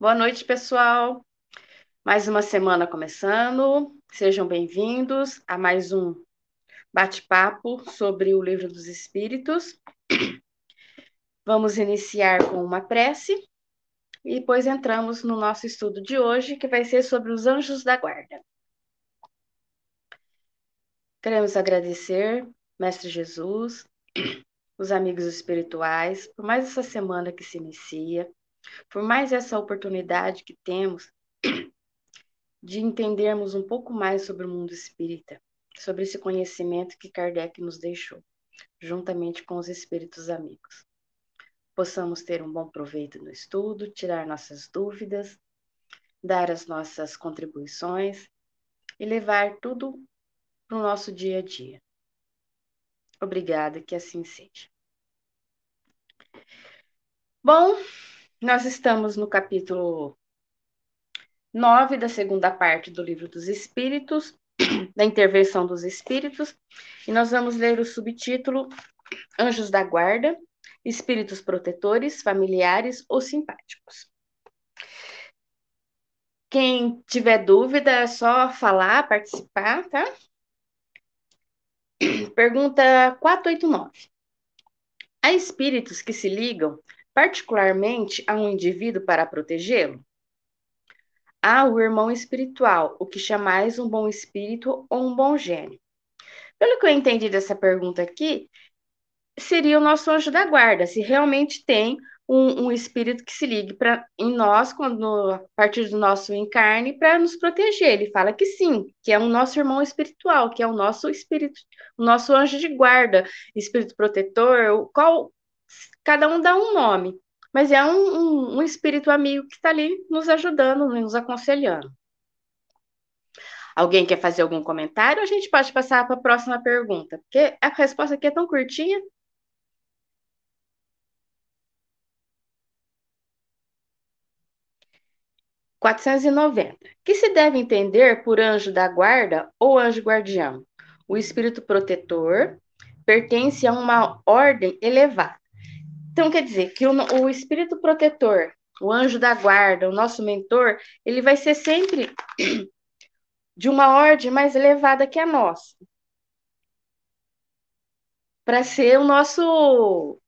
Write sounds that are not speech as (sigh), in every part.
Boa noite, pessoal. Mais uma semana começando. Sejam bem-vindos a mais um bate-papo sobre o Livro dos Espíritos. Vamos iniciar com uma prece e depois entramos no nosso estudo de hoje, que vai ser sobre os anjos da guarda. Queremos agradecer, Mestre Jesus, os amigos espirituais, por mais essa semana que se inicia, por mais essa oportunidade que temos (clears throat) de entendermos um pouco mais sobre o mundo espírita, sobre esse conhecimento que Kardec nos deixou, juntamente com os espíritos amigos. Possamos ter um bom proveito no estudo, tirar nossas dúvidas, dar as nossas contribuições e levar tudo para o nosso dia a dia. Obrigada, que assim seja. Bom, nós estamos no capítulo 9 da segunda parte do Livro dos Espíritos, (clears throat) da intervenção dos Espíritos, e nós vamos ler o subtítulo Anjos da Guarda, Espíritos Protetores, Familiares ou Simpáticos. Quem tiver dúvida é só falar, participar, tá? (clears throat) Pergunta 489. Há espíritos que se ligam particularmente a um indivíduo para protegê-lo? Há o irmão espiritual, o que chamais um bom espírito ou um bom gênio. Pelo que eu entendi dessa pergunta aqui, seria o nosso anjo da guarda, se realmente tem um, um espírito que se ligue pra, em nós, quando a partir do nosso encarne, para nos proteger. Ele fala que sim, que é o nosso irmão espiritual, que é o nosso espírito, o nosso anjo de guarda, espírito protetor, qual cada um dá um nome, mas é um, um, um espírito amigo que está ali nos ajudando, nos aconselhando. Alguém quer fazer algum comentário? A gente pode passar para a próxima pergunta, porque a resposta aqui é tão curtinha. 490. Que se deve entender por anjo da guarda ou anjo guardião? O espírito protetor pertence a uma ordem elevada. Então, quer dizer que o, o espírito protetor, o anjo da guarda, o nosso mentor, ele vai ser sempre (clears throat) de uma ordem mais elevada que a nossa. Para ser o nosso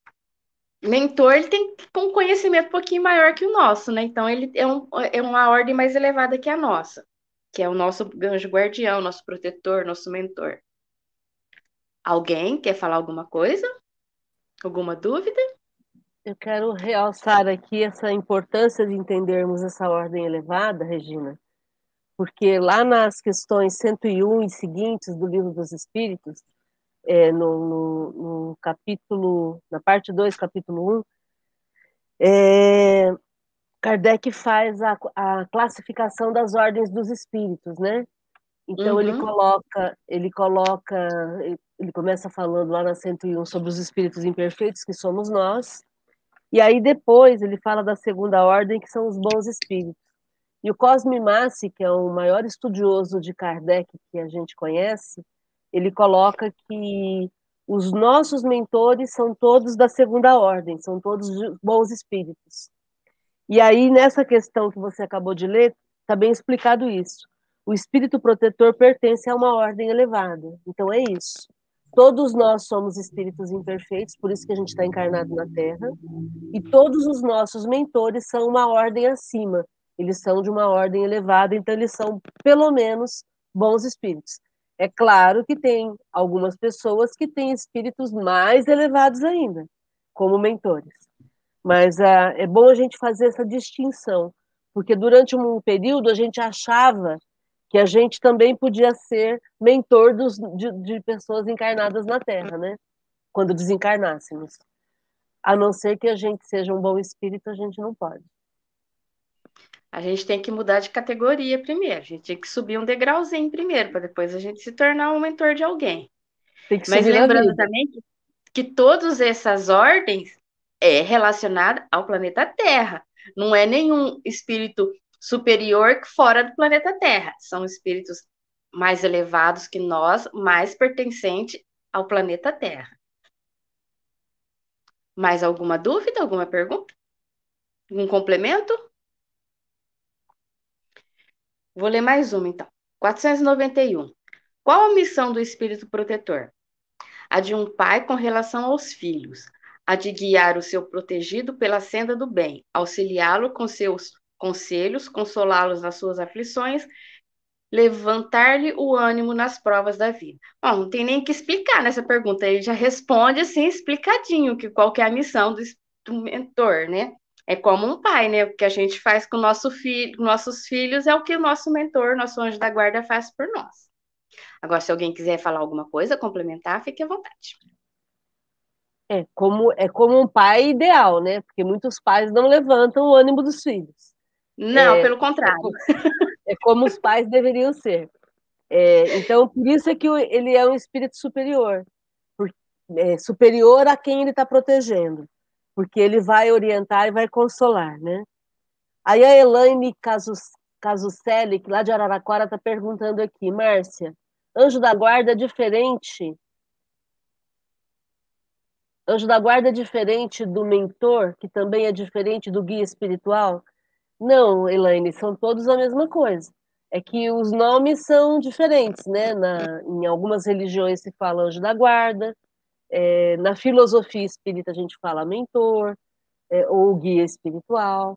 mentor ele tem um conhecimento um pouquinho maior que o nosso, né? Então ele é, um, é uma ordem mais elevada que a nossa, que é o nosso anjo guardião, nosso protetor, nosso mentor. Alguém quer falar alguma coisa? Alguma dúvida? Eu quero realçar aqui essa importância de entendermos essa ordem elevada, Regina, porque lá nas questões 101 e seguintes do Livro dos Espíritos, é, no, no, no, capítulo, na parte 2, capítulo 1, um, é, Kardec faz a, a, classificação das ordens dos espíritos, né? Então uhum. ele coloca, ele coloca, ele começa falando lá na 101 sobre os espíritos imperfeitos que somos nós, e aí depois ele fala da segunda ordem que são os bons espíritos. E o Cosme Massi, que é o maior estudioso de Kardec que a gente conhece, ele coloca que os nossos mentores são todos da segunda ordem, são todos bons espíritos. E aí, nessa questão que você acabou de ler, está bem explicado isso. O espírito protetor pertence a uma ordem elevada. Então, é isso. Todos nós somos espíritos imperfeitos, por isso que a gente está encarnado na Terra. E todos os nossos mentores são uma ordem acima. Eles são de uma ordem elevada, então, eles são, pelo menos, bons espíritos. É claro que tem algumas pessoas que têm espíritos mais elevados ainda, como mentores. Mas ah, é bom a gente fazer essa distinção, porque durante um período a gente achava que a gente também podia ser mentor dos, de, de pessoas encarnadas na Terra, né? Quando desencarnássemos. A não ser que a gente seja um bom espírito, a gente não pode a gente tem que mudar de categoria primeiro. A gente tem que subir um degrauzinho primeiro, para depois a gente se tornar um mentor de alguém. Mas lembrando também que, que todas essas ordens é relacionada ao planeta Terra. Não é nenhum espírito superior fora do planeta Terra. São espíritos mais elevados que nós, mais pertencentes ao planeta Terra. Mais alguma dúvida, alguma pergunta? Algum complemento? Vou ler mais uma, então. 491. Qual a missão do espírito protetor? A de um pai com relação aos filhos, a de guiar o seu protegido pela senda do bem, auxiliá-lo com seus conselhos, consolá-los nas suas aflições, levantar-lhe o ânimo nas provas da vida. Bom, não tem nem que explicar nessa pergunta, ele já responde assim explicadinho que qual que é a missão do, do mentor, né? É como um pai, né? O que a gente faz com nosso filho, nossos filhos é o que o nosso mentor, nosso anjo da guarda faz por nós. Agora, se alguém quiser falar alguma coisa, complementar, fique à vontade. É como, é como um pai ideal, né? Porque muitos pais não levantam o ânimo dos filhos. Não, é, pelo contrário. É, (laughs) é como os pais deveriam ser. É, então, por isso é que ele é um espírito superior. Por, é, superior a quem ele está protegendo. Porque ele vai orientar e vai consolar, né? Aí a Elaine Casus, Casucelli, lá de Araraquara, está perguntando aqui, Márcia, anjo da guarda é diferente Anjo da guarda é diferente do mentor, que também é diferente do guia espiritual? Não, Elaine, são todos a mesma coisa. É que os nomes são diferentes, né? Na, em algumas religiões se fala anjo da guarda, é, na filosofia espírita a gente fala mentor, é, ou guia espiritual.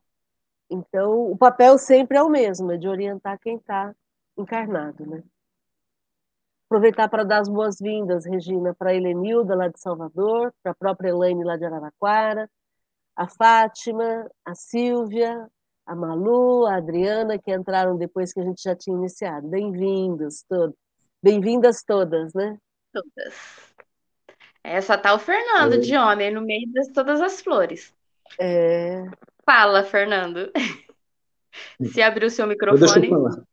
Então, o papel sempre é o mesmo, é de orientar quem está encarnado, né? Aproveitar para dar as boas-vindas, Regina, para a Helenilda, lá de Salvador, para a própria Elaine, lá de Araraquara, a Fátima, a Silvia, a Malu, a Adriana, que entraram depois que a gente já tinha iniciado. Bem-vindos todos. Bem-vindas todas, né? Todas. Essa tá o Fernando de homem, no meio de todas as flores. É... Fala, Fernando. Se abrir o seu microfone. Deixa eu falar.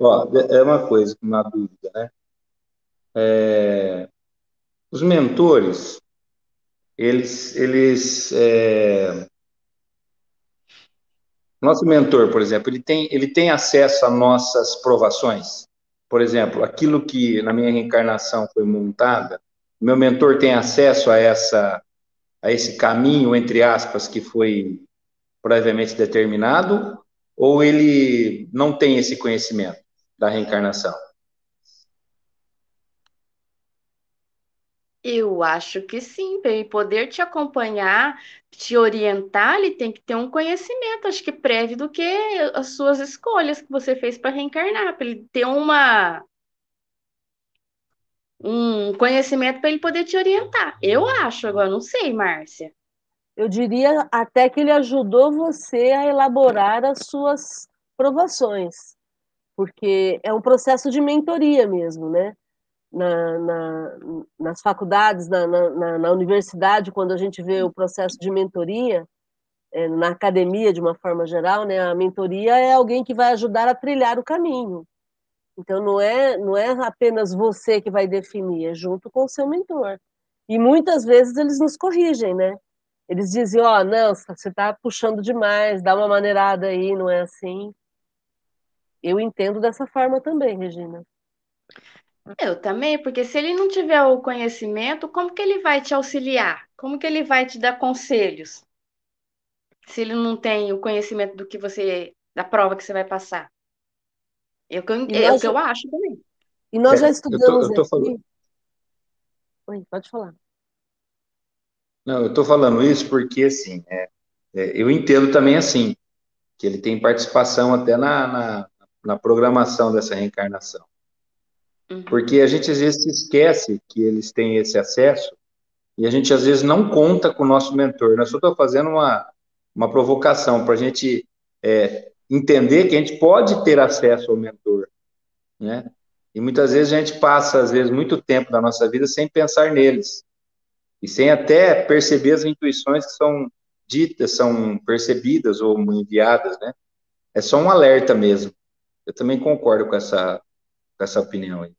Ó, é uma coisa, uma dúvida, né? É, os mentores, eles, eles é, nosso mentor, por exemplo, ele tem, ele tem acesso a nossas provações. Por exemplo, aquilo que na minha reencarnação foi montada, meu mentor tem acesso a essa a esse caminho entre aspas que foi previamente determinado ou ele não tem esse conhecimento? da reencarnação? Eu acho que sim, para ele poder te acompanhar, te orientar, ele tem que ter um conhecimento, acho que prévio do que as suas escolhas que você fez para reencarnar, para ele ter uma um conhecimento para ele poder te orientar. Eu acho, agora não sei, Márcia. Eu diria até que ele ajudou você a elaborar as suas provações porque é um processo de mentoria mesmo, né? Na, na, nas faculdades, na, na, universidade, quando a gente vê o processo de mentoria, é, na academia de uma forma geral, né, a mentoria é alguém que vai ajudar a trilhar o caminho. Então não é não é apenas você que vai definir, é junto com o seu mentor. E muitas vezes eles nos corrigem, né? Eles dizem, ó, oh, não, você está puxando demais, dá uma maneirada aí, não é assim. Eu entendo dessa forma também, Regina. Eu também, porque se ele não tiver o conhecimento, como que ele vai te auxiliar? Como que ele vai te dar conselhos? Se ele não tem o conhecimento do que você, da prova que você vai passar. É o que eu, é o que eu acho também. E nós já estudamos eu tô, eu tô falando... Oi, pode falar. Não, eu estou falando isso porque, assim, é, é, eu entendo também assim, que ele tem participação até na, na na programação dessa reencarnação. Uhum. Porque a gente às vezes se esquece que eles têm esse acesso e a gente às vezes não conta com o nosso mentor. Eu só estou fazendo uma, uma provocação para a gente é, entender que a gente pode ter acesso ao mentor, né? E muitas vezes a gente passa, às vezes, muito tempo da nossa vida sem pensar neles. E sem até perceber as intuições que são ditas, são percebidas ou enviadas, né? É só um alerta mesmo. Eu também concordo com essa, com essa opinião aí.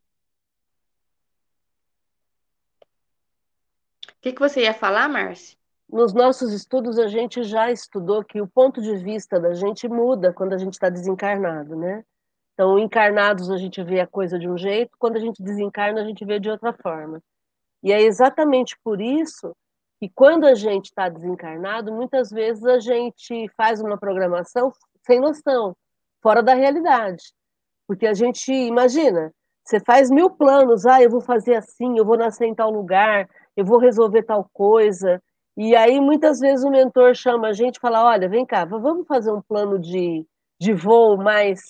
Que, que você ia falar, Márcia? Nos nossos estudos, a gente já estudou que o ponto de vista da gente muda quando a gente está desencarnado, né? Então, encarnados a gente vê a coisa de um jeito, quando a gente desencarna a gente vê de outra forma. E é exatamente por isso que quando a gente está desencarnado, muitas vezes a gente faz uma programação sem noção fora da realidade. Porque a gente, imagina, você faz mil planos, ah, eu vou fazer assim, eu vou nascer em tal lugar, eu vou resolver tal coisa. E aí, muitas vezes, o mentor chama a gente e fala: olha, vem cá, vamos fazer um plano de, de voo mais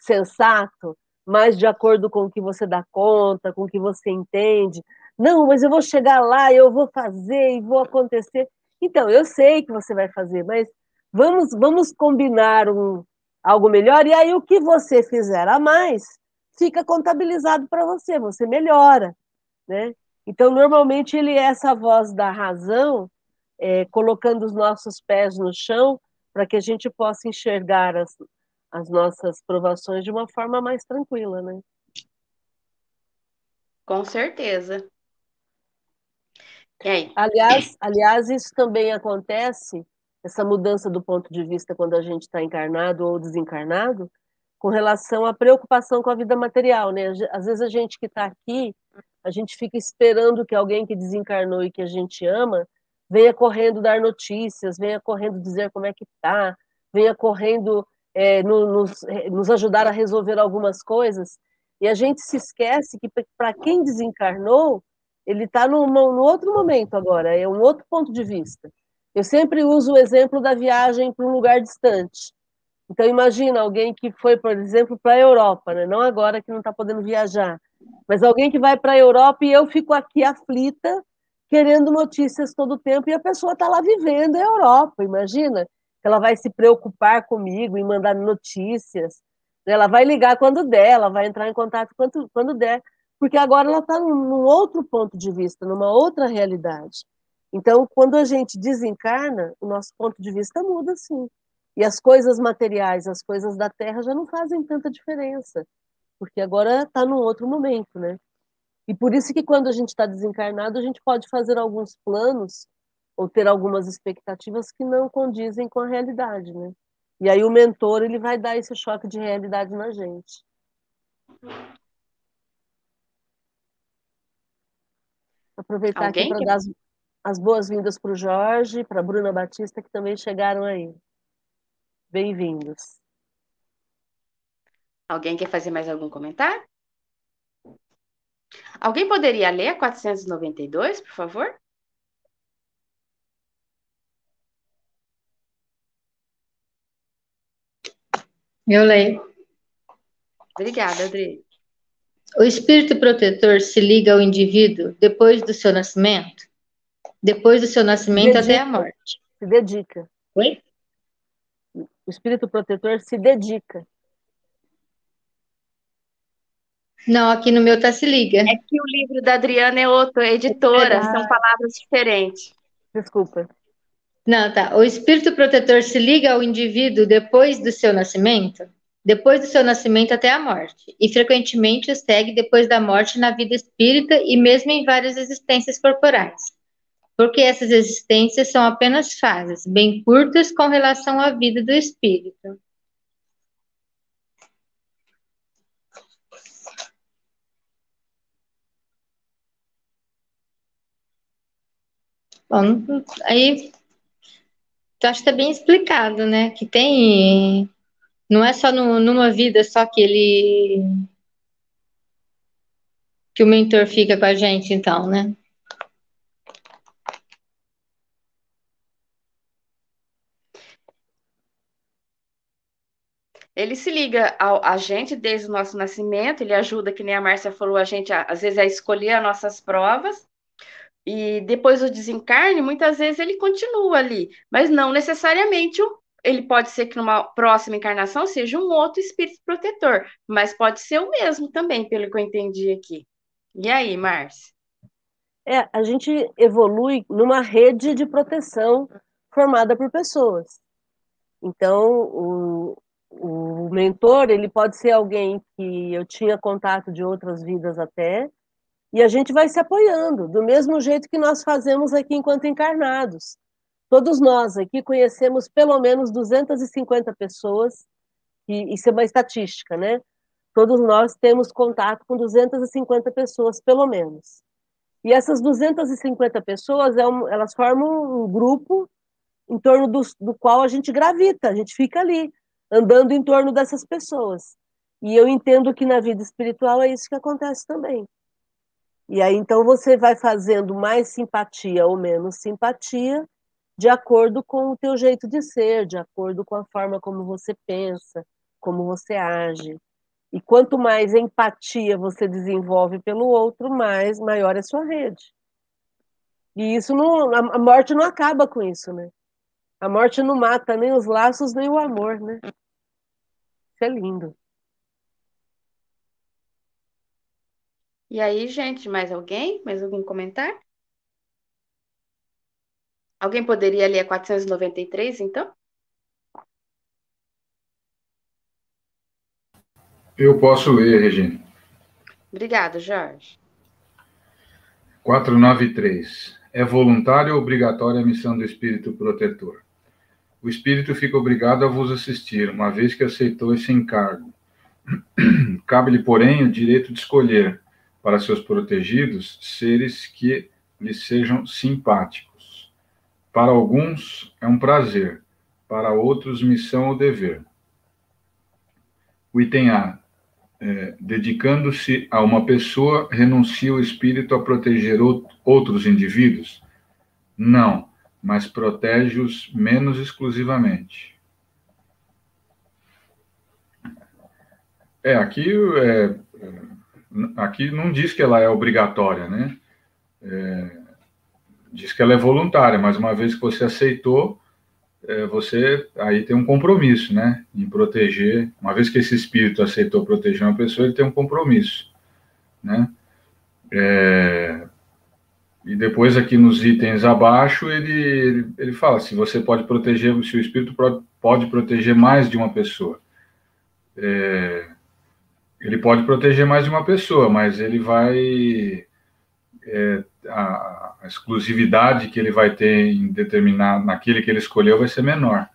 sensato, mais de acordo com o que você dá conta, com o que você entende. Não, mas eu vou chegar lá, eu vou fazer e vou acontecer. Então, eu sei que você vai fazer, mas vamos, vamos combinar um, algo melhor. E aí, o que você fizer a mais fica contabilizado para você, você melhora. Né? Então, normalmente, ele é essa voz da razão, é, colocando os nossos pés no chão, para que a gente possa enxergar as, as nossas provações de uma forma mais tranquila, né? Com certeza. Aliás, aliás, isso também acontece, essa mudança do ponto de vista quando a gente está encarnado ou desencarnado, com relação à preocupação com a vida material, né? Às vezes a gente que está aqui, a gente fica esperando que alguém que desencarnou e que a gente ama venha correndo dar notícias, venha correndo dizer como é que está, venha correndo é, nos, é, nos ajudar a resolver algumas coisas. E a gente se esquece que para quem desencarnou, ele está no, no outro momento agora, é um outro ponto de vista. Eu sempre uso o exemplo da viagem para um lugar distante. Então, imagina alguém que foi, por exemplo, para a Europa, né? não agora que não está podendo viajar, mas alguém que vai para a Europa e eu fico aqui aflita, querendo notícias todo o tempo, e a pessoa está lá vivendo a Europa, imagina ela vai se preocupar comigo em mandar notícias, né? ela vai ligar quando der, ela vai entrar em contato quando, quando der, porque agora ela está num outro ponto de vista, numa outra realidade. Então, quando a gente desencarna, o nosso ponto de vista muda, sim. E as coisas materiais, as coisas da Terra já não fazem tanta diferença, porque agora está num outro momento, né? E por isso que quando a gente está desencarnado, a gente pode fazer alguns planos ou ter algumas expectativas que não condizem com a realidade, né? E aí o mentor ele vai dar esse choque de realidade na gente. Aproveitar Alguém aqui para dar as, as boas-vindas para o Jorge, para a Bruna Batista, que também chegaram aí. Bem-vindos. Alguém quer fazer mais algum comentário? Alguém poderia ler a 492, por favor? Eu leio. Obrigada, Adri. O espírito protetor se liga ao indivíduo depois do seu nascimento? Depois do seu nascimento até a morte. Se dedica. Oi? O espírito protetor se dedica. Não, aqui no meu tá se liga. É que o livro da Adriana é outro, é editora, é são palavras diferentes. Desculpa. Não, tá. O espírito protetor se liga ao indivíduo depois do seu nascimento? Depois do seu nascimento até a morte, e frequentemente o segue depois da morte na vida espírita e mesmo em várias existências corporais. Porque essas existências são apenas fases, bem curtas com relação à vida do espírito. Bom, aí então, acho que está bem explicado, né? Que tem. Não é só no, numa vida só que ele. que o mentor fica com a gente, então, né? Ele se liga ao, a gente desde o nosso nascimento, ele ajuda, que nem a Márcia falou, a gente às vezes a escolher as nossas provas, e depois do desencarne, muitas vezes ele continua ali, mas não necessariamente ele pode ser que numa próxima encarnação seja um outro espírito protetor, mas pode ser o mesmo também, pelo que eu entendi aqui. E aí, Márcia? É, a gente evolui numa rede de proteção formada por pessoas. Então, o, o mentor, ele pode ser alguém que eu tinha contato de outras vidas até, e a gente vai se apoiando, do mesmo jeito que nós fazemos aqui enquanto encarnados. Todos nós aqui conhecemos pelo menos 250 pessoas, e isso é uma estatística, né? Todos nós temos contato com 250 pessoas, pelo menos. E essas 250 pessoas, é elas formam um grupo em torno do, do qual a gente gravita, a gente fica ali, andando em torno dessas pessoas. E eu entendo que na vida espiritual é isso que acontece também. E aí então você vai fazendo mais simpatia ou menos simpatia de acordo com o teu jeito de ser, de acordo com a forma como você pensa, como você age. E quanto mais empatia você desenvolve pelo outro, mais maior é sua rede. E isso não, a morte não acaba com isso, né? A morte não mata nem os laços nem o amor, né? Isso é lindo. E aí, gente, mais alguém? Mais algum comentário? Alguém poderia ler a 493, então? Eu posso ler, Regina. Obrigado, Jorge. 493. É voluntária ou obrigatória a missão do Espírito Protetor? O Espírito fica obrigado a vos assistir, uma vez que aceitou esse encargo. (clears throat) Cabe-lhe, porém, o direito de escolher para seus protegidos seres que lhes sejam simpáticos. Para alguns é um prazer, para outros missão ou dever. O item A. É, Dedicando-se a uma pessoa, renuncia o espírito a proteger outros indivíduos? Não, mas protege-os menos exclusivamente. É, aqui é, aqui não diz que ela é obrigatória, né? É, diz que ela é voluntária, mas uma vez que você aceitou, é, você aí tem um compromisso, né? Em proteger. Uma vez que esse espírito aceitou proteger uma pessoa, ele tem um compromisso, né? É, e depois aqui nos itens abaixo ele, ele, ele fala se você pode proteger, se o espírito pode proteger mais de uma pessoa. É, ele pode proteger mais de uma pessoa, mas ele vai. É, a, a, exclusividade que ele vai ter em determinar naquele que ele escolheu vai ser menor.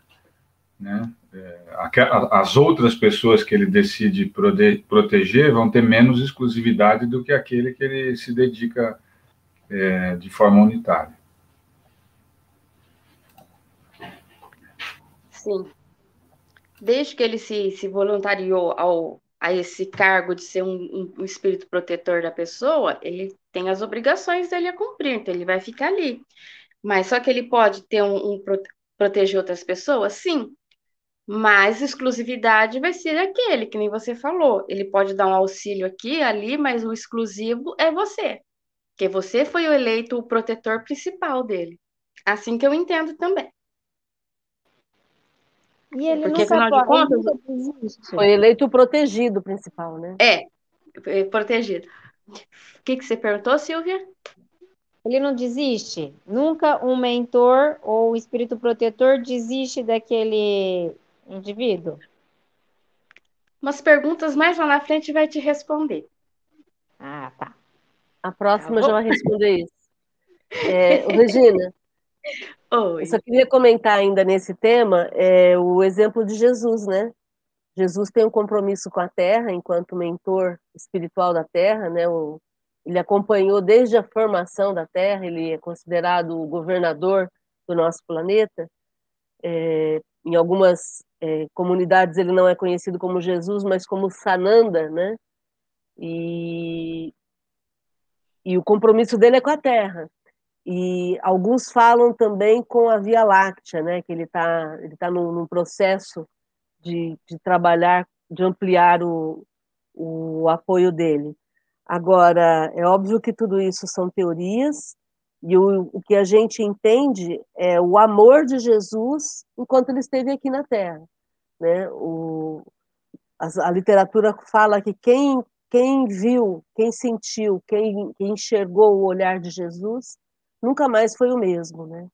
Né? É, a, as outras pessoas que ele decide prode, proteger vão ter menos exclusividade do que aquele que ele se dedica é, de forma unitária. Sim. Desde que ele se, se voluntariou ao a esse cargo de ser um, um, espírito protetor da pessoa, ele tem as obrigações dele a cumprir, então ele vai ficar ali. Mas só que ele pode ter um, um proteger outras pessoas, sim. Mas exclusividade vai ser aquele, que nem você falou. Ele pode dar um auxílio aqui, ali, mas o exclusivo é você. Porque você foi o eleito o protetor principal dele. Assim que eu entendo também. E ele Porque, nunca, afinal de contas, foi eleito o protegido principal, né? É, protegido. O que, que você perguntou, Silvia? Ele não desiste. Nunca um mentor ou espírito protetor desiste daquele indivíduo. Umas perguntas mais lá na frente vai te responder. Ah, tá. A próxima tá já vai responder isso. É, (laughs) Regina, Oi. Eu só queria comentar ainda nesse tema é, o exemplo de Jesus, né? Jesus tem um compromisso com a Terra enquanto mentor espiritual da Terra, né? O, ele acompanhou desde a formação da Terra, ele é considerado o governador do nosso planeta. É, em algumas é, comunidades ele não é conhecido como Jesus, mas como Sananda, né? E, e o compromisso dele é com a Terra. E alguns falam também com a Via Láctea, né, que ele está ele tá num, num processo de, de, trabalhar, de ampliar o, o apoio dele. Agora, é óbvio que tudo isso são teorias, e o, o que a gente entende é o amor de Jesus enquanto ele esteve aqui na Terra. Né? O, a, a literatura fala que quem, quem viu, quem sentiu, quem, quem enxergou o olhar de Jesus nunca mais foi o mesmo, né?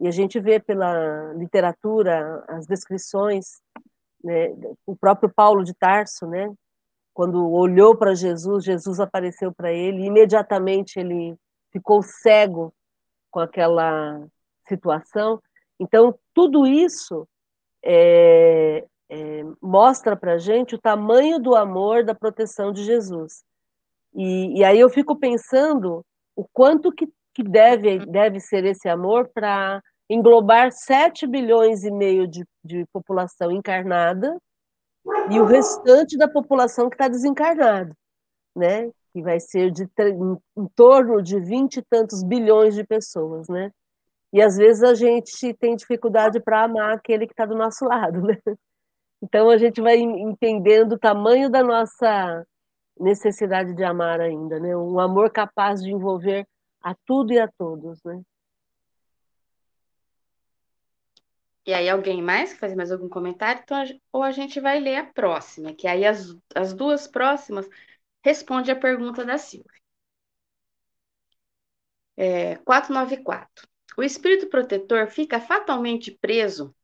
E a gente vê pela literatura as descrições, né, o próprio Paulo de Tarso, né? Quando olhou para Jesus, Jesus apareceu para ele, e imediatamente ele ficou cego com aquela situação. Então, tudo isso é, é, mostra para gente o tamanho do amor, da proteção de Jesus. E, e aí eu fico pensando o quanto que que deve, deve ser esse amor para englobar 7 bilhões e meio de, de população encarnada e o restante da população que está desencarnado, né? Que vai ser de em torno de vinte e tantos bilhões de pessoas, né? E às vezes a gente tem dificuldade para amar aquele que está do nosso lado, né? Então a gente vai entendendo o tamanho da nossa necessidade de amar ainda, né? Um amor capaz de envolver a tudo e a todos, né? E aí, alguém mais quer fazer mais algum comentário? Então, ou a gente vai ler a próxima, que aí as, as duas próximas responde a pergunta da Silvia. É, 494. O espírito protetor fica fatalmente preso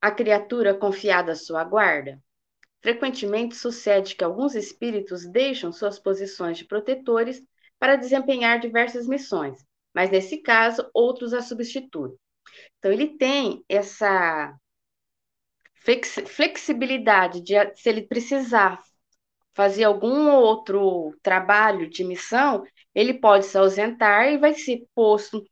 à criatura confiada à sua guarda? Frequentemente sucede que alguns espíritos deixam suas posições de protetores para desempenhar diversas missões, mas nesse caso, outros a substituem. Então, ele tem essa flexibilidade de, se ele precisar fazer algum outro trabalho de missão, ele pode se ausentar e vai ser posto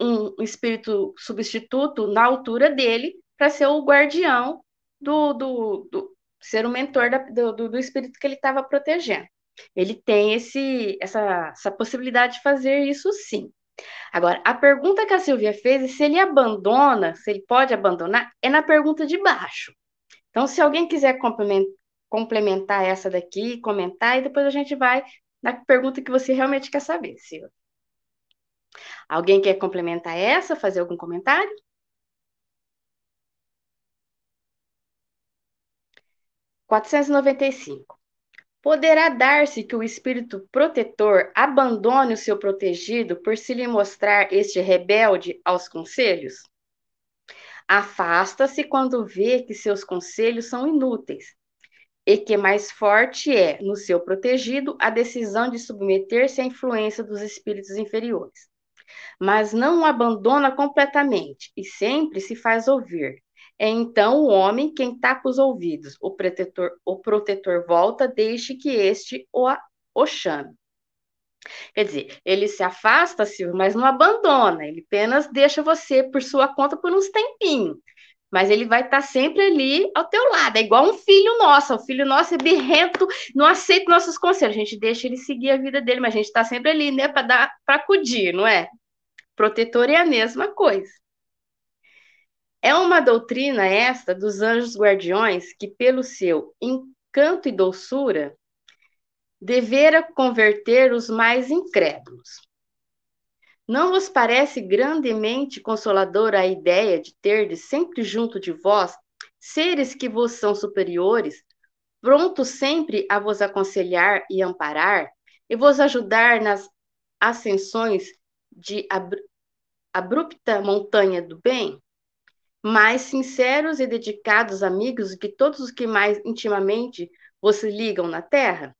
um espírito substituto na altura dele para ser o guardião do, do, do ser o mentor da, do, do espírito que ele estava protegendo. Ele tem esse, essa, essa possibilidade de fazer isso sim. Agora, a pergunta que a Silvia fez, é se ele abandona, se ele pode abandonar, é na pergunta de baixo. Então, se alguém quiser complementar essa daqui, comentar, e depois a gente vai na pergunta que você realmente quer saber, Silvia. Alguém quer complementar essa, fazer algum comentário? Quatrocentos e noventa e cinco. Poderá dar-se que o espírito protetor abandone o seu protegido por se lhe mostrar este rebelde aos conselhos? Afasta-se quando vê que seus conselhos são inúteis e que mais forte é, no seu protegido, a decisão de submeter-se à influência dos espíritos inferiores. Mas não o abandona completamente e sempre se faz ouvir, é então o homem quem tapa os ouvidos. O protetor, o protetor volta, deixe que este o, o chame. Quer dizer, ele se afasta, Silvio, mas não abandona. Ele apenas deixa você por sua conta por uns tempinhos. Mas ele vai estar sempre ali ao teu lado. É igual um filho nosso. O filho nosso é birrento, não aceita nossos conselhos. A gente deixa ele seguir a vida dele, mas a gente está sempre ali, né, para dar, para acudir, não é? Protetor é a mesma coisa. É uma doutrina esta dos anjos guardiões que, pelo seu encanto e doçura, devera converter os mais incrédulos. Não vos parece grandemente consoladora a ideia de ter sempre junto de vós seres que vos são superiores, prontos sempre a vos aconselhar e amparar, e vos ajudar nas ascensões de abrupta montanha do bem? Mais sinceros e dedicados amigos que todos os que mais intimamente vos ligam na terra?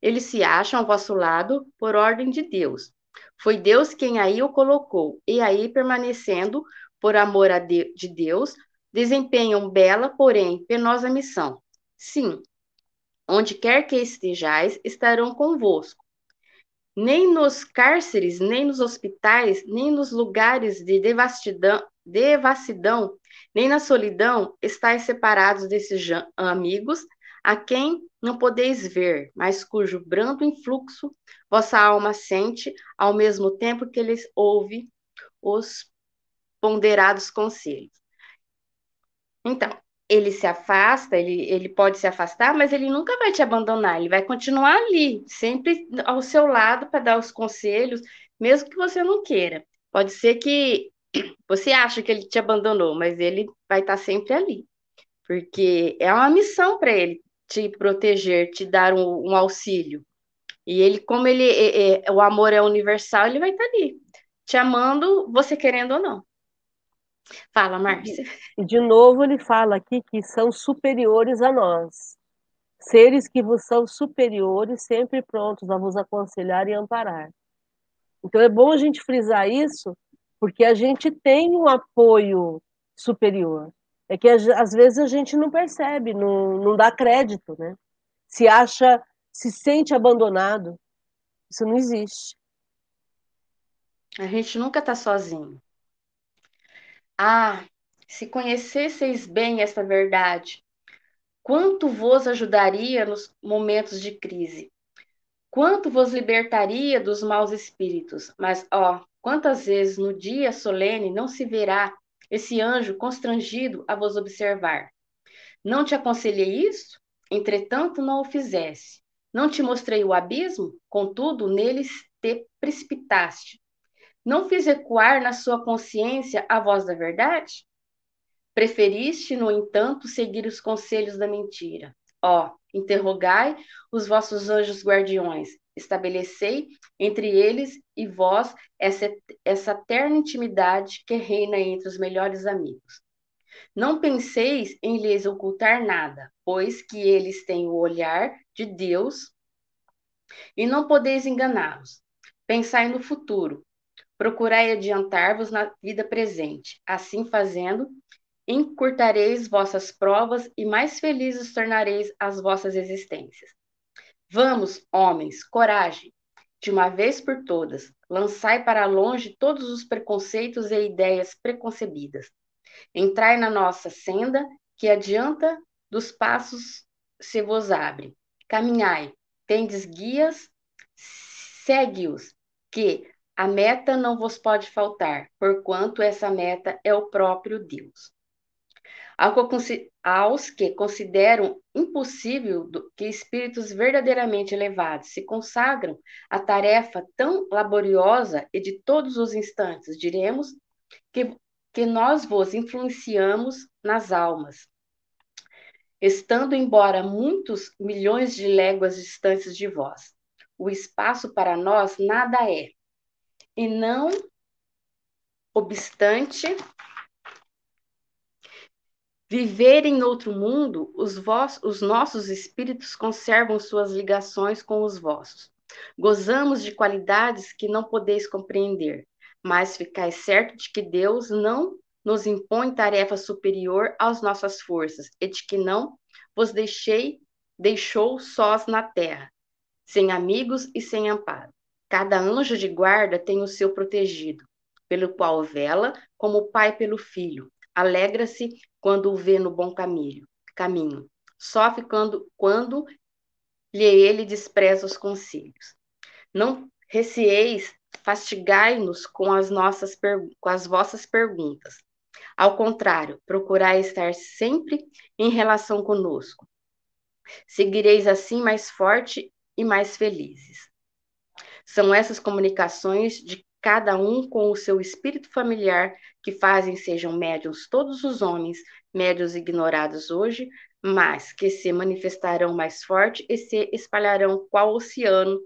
Eles se acham ao vosso lado por ordem de Deus. Foi Deus quem aí o colocou, e aí permanecendo por amor a de, de Deus, desempenham bela, porém penosa missão. Sim, onde quer que estejais, estarão convosco. Nem nos cárceres, nem nos hospitais, nem nos lugares de devastidão, devassidão, nem na solidão estáis separados desses amigos, a quem não podeis ver, mas cujo brando influxo vossa alma sente, ao mesmo tempo que eles ouve os ponderados conselhos. Então, ele se afasta, ele, ele pode se afastar, mas ele nunca vai te abandonar, ele vai continuar ali, sempre ao seu lado para dar os conselhos, mesmo que você não queira. Pode ser que você acha que ele te abandonou, mas ele vai estar sempre ali. Porque é uma missão para ele te proteger, te dar um, um, auxílio. E ele, como ele é, é, o amor é universal, ele vai estar ali, te amando, você querendo ou não. Fala, Márcia. E de novo ele fala aqui que são superiores a nós. Seres que vos são superiores, sempre prontos a vos aconselhar e amparar. Então é bom a gente frisar isso, porque a gente tem um apoio superior. É que às vezes a gente não percebe, não, não dá crédito, né? Se acha, se sente abandonado. Isso não existe. A gente nunca está sozinho. Ah, se conhecesseis bem essa verdade, Quanto vos ajudaria nos momentos de crise? Quanto vos libertaria dos maus espíritos? Mas, ó, quantas vezes no dia solene não se verá esse anjo constrangido a vos observar? Não te aconselhei isso? Entretanto, não o fizesse. Não te mostrei o abismo? Contudo, neles te precipitaste. Não fiz ecoar na sua consciência a voz da verdade? Preferiste, no entanto, seguir os conselhos da mentira. Ó, interrogai os vossos anjos guardiões, estabelecei entre eles e vós essa, essa terna intimidade que reina entre os melhores amigos. Não penseis em lhes ocultar nada, pois que eles têm o olhar de Deus e não podeis enganá-los. Pensai no futuro, procurai adiantar-vos na vida presente. Assim fazendo, encurtareis vossas provas e mais felizes tornareis as vossas existências. Vamos, homens, coragem, de uma vez por todas, lançai para longe todos os preconceitos e ideias preconcebidas. Entrai na nossa senda, que adianta dos passos se vos abre. Caminhai, tendes guias, segue-os, que a meta não vos pode faltar, porquanto essa meta é o próprio Deus aos que consideram impossível que espíritos verdadeiramente elevados se consagram à tarefa tão laboriosa e de todos os instantes, diremos que, que nós vos influenciamos nas almas, estando embora muitos milhões de léguas distantes de vós. O espaço para nós nada é, e não obstante Viver em outro mundo, os, vos, os nossos espíritos conservam suas ligações com os vossos. Gozamos de qualidades que não podeis compreender, mas ficais certo de que Deus não nos impõe tarefa superior às nossas forças e de que não vos deixei, deixou sós na terra, sem amigos e sem amparo. Cada anjo de guarda tem o seu protegido, pelo qual vela como o pai pelo filho, Alegra-se quando o vê no bom caminho, caminho. Sofre quando, quando lhe ele despreza os conselhos. Não receeis fastigai-nos com as nossas com as vossas perguntas. Ao contrário, procurai estar sempre em relação conosco. Seguireis assim mais forte e mais felizes. São essas comunicações de cada um com o seu espírito familiar, que fazem sejam médios todos os homens, médios ignorados hoje, mas que se manifestarão mais forte e se espalharão qual oceano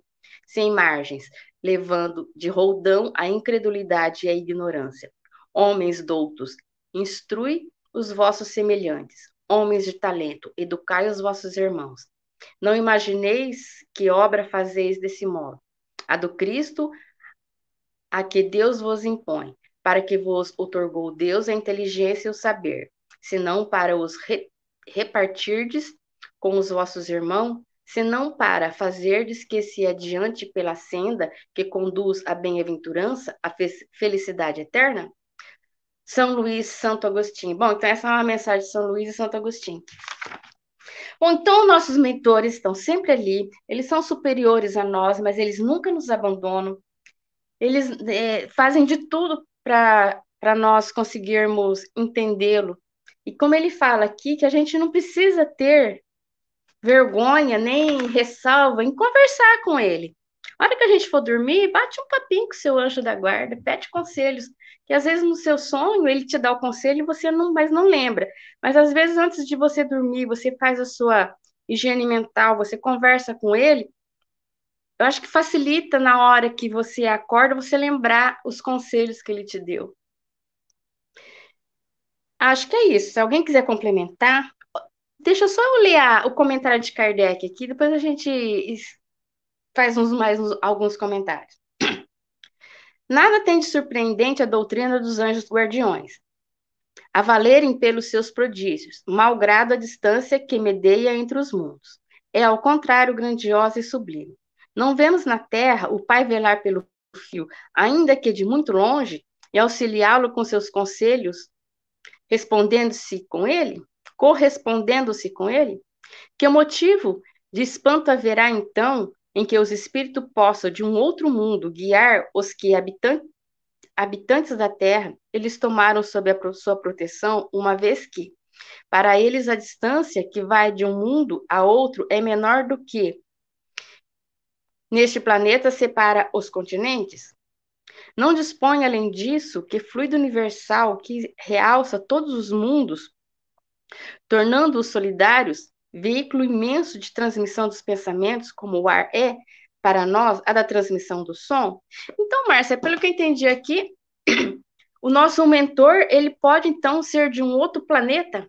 sem margens, levando de roldão a incredulidade e a ignorância. Homens doutos, instrui os vossos semelhantes. Homens de talento, educai os vossos irmãos. Não imagineis que obra fazeis desse modo. A do Cristo a que Deus vos impõe, para que vos otorgou Deus a inteligência e o saber, senão para os re repartirdes com os vossos irmãos, senão para fazerdes que se adiante pela senda que conduz à bem-aventurança, à fe felicidade eterna? São Luís, Santo Agostinho. Bom, então essa é uma mensagem de São Luís e Santo Agostinho. Bom, então nossos mentores estão sempre ali, eles são superiores a nós, mas eles nunca nos abandonam, eles é, fazem de tudo para nós conseguirmos entendê-lo. E como ele fala aqui, que a gente não precisa ter vergonha nem ressalva em conversar com ele. A hora que a gente for dormir, bate um papinho com seu anjo da guarda, pede conselhos, que às vezes no seu sonho ele te dá o conselho e você não, mas não lembra. Mas às vezes antes de você dormir, você faz a sua higiene mental, você conversa com ele, eu acho que facilita na hora que você acorda você lembrar os conselhos que ele te deu. Acho que é isso. Se alguém quiser complementar, deixa só eu ler a, o comentário de Kardec aqui, depois a gente faz uns mais uns, alguns comentários. (clears throat) Nada tem de surpreendente a doutrina dos anjos guardiões, a valerem pelos seus prodígios, malgrado a distância que medeia entre os mundos. É, ao contrário, grandiosa e sublime. Não vemos na terra o pai velar pelo filho, ainda que de muito longe, e auxiliá-lo com seus conselhos, respondendo-se com ele, correspondendo-se com ele? Que motivo de espanto haverá então em que os espíritos possam de um outro mundo guiar os que habitantes da terra, eles tomaram sob a sua proteção, uma vez que, para eles, a distância que vai de um mundo a outro é menor do que neste planeta separa os continentes? Não dispõe, além disso, que fluido universal que realça todos os mundos, tornando-os solidários, veículo imenso de transmissão dos pensamentos, como o ar é, para nós, a da transmissão do som? Então, Márcia, pelo que eu entendi aqui, (clears throat) o nosso mentor, ele pode, então, ser de um outro planeta?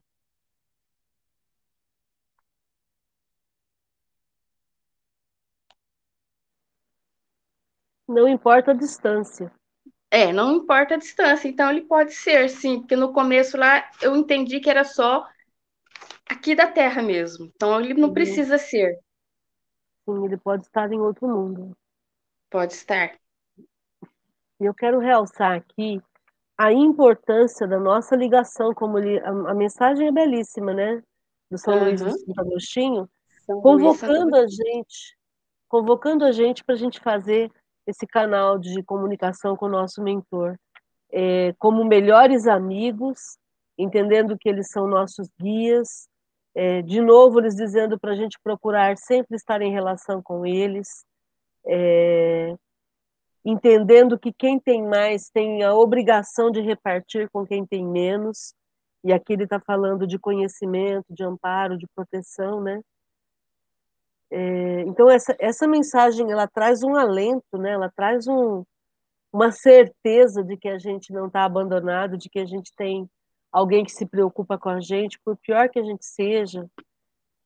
Não importa a distância. É, não importa a distância. Então, ele pode ser, sim, porque no começo lá eu entendi que era só aqui da Terra mesmo. Então, ele não precisa ser. Sim, ele pode estar em outro mundo. Pode estar. E eu quero realçar aqui a importância da nossa ligação, como ele, a, a mensagem é belíssima, né? Do São uhum. Luís de Santo Agostinho, São convocando a gente, convocando a gente para a gente fazer esse canal de comunicação com o nosso mentor, é, como melhores amigos, entendendo que eles são nossos guias, é, de novo, eles dizendo para a gente procurar sempre estar em relação com eles, é, entendendo que quem tem mais tem a obrigação de repartir com quem tem menos, e aqui ele está falando de conhecimento, de amparo, de proteção, né? É, então, essa, essa mensagem, ela traz um alento, né? Ela traz um, uma certeza de que a gente não está abandonado, de que a gente tem alguém que se preocupa com a gente, por pior que a gente seja.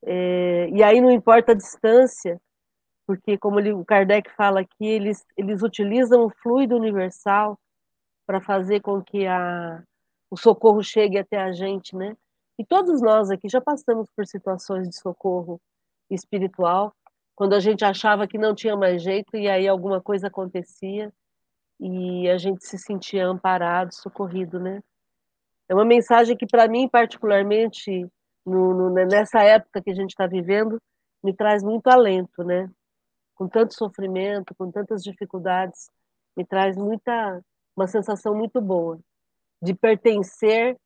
É, e aí não importa a distância, porque, como ele, o Kardec fala aqui, eles, eles utilizam o fluido universal para fazer com que a, o socorro chegue até a gente, né? E todos nós aqui já passamos por situações de socorro espiritual, quando a gente achava que não tinha mais jeito e aí alguma coisa acontecia e a gente se sentia amparado, socorrido, né? É uma mensagem que, para mim, particularmente, no, no, nessa época que a gente está vivendo, me traz muito alento, né? Com tanto sofrimento, com tantas dificuldades, me traz muita, uma sensação muito boa de pertencer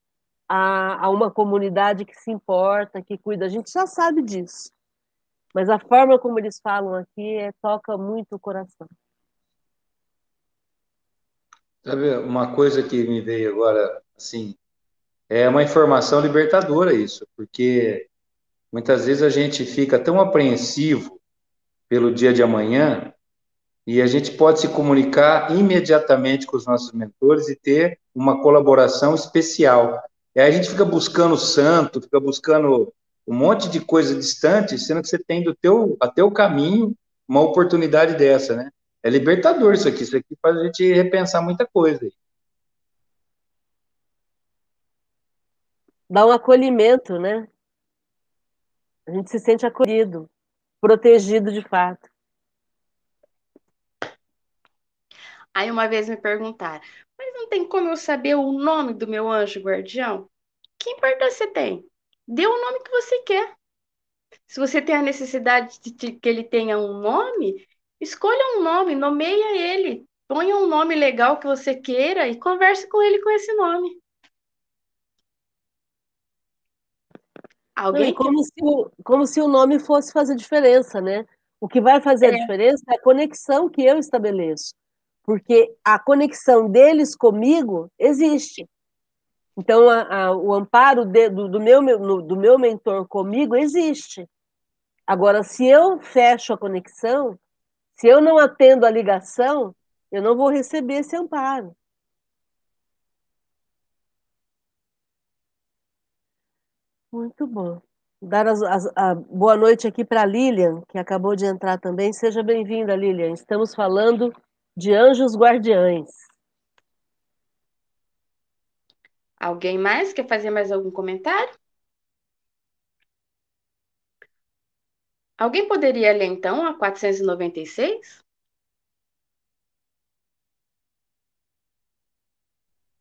a, a uma comunidade que se importa, que cuida. A gente já sabe disso, mas a forma como eles falam aqui é, toca muito o coração. Sabe, uma coisa que me veio agora, assim, é uma informação libertadora isso, porque muitas vezes a gente fica tão apreensivo pelo dia de amanhã e a gente pode se comunicar imediatamente com os nossos mentores e ter uma colaboração especial. E aí a gente fica buscando santo, fica buscando um monte de coisa distante, sendo que você tem do teu, até o caminho uma oportunidade dessa, né? É libertador isso aqui, isso aqui faz a gente repensar muita coisa. Dá um acolhimento, né? A gente se sente acolhido, protegido de fato. Aí uma vez me perguntaram, mas não tem como eu saber o nome do meu anjo guardião? Que importância tem? Dê o nome que você quer. Se você tem a necessidade de que ele tenha um nome, escolha um nome, nomeia ele, ponha um nome legal que você queira e converse com ele com esse nome. Alguém como, se o, como se o nome fosse fazer diferença, né? O que vai fazer é. a diferença é a conexão que eu estabeleço. Porque a conexão deles comigo existe. Então, a, a, o amparo de, do, do, meu, do meu mentor comigo existe. Agora, se eu fecho a conexão, se eu não atendo a ligação, eu não vou receber esse amparo. Muito bom. Dar as, as, a boa noite aqui para Lilian, que acabou de entrar também. Seja bem-vinda, Lilian. Estamos falando de anjos guardiães. Alguém mais quer fazer mais algum comentário? Alguém poderia ler então a 496?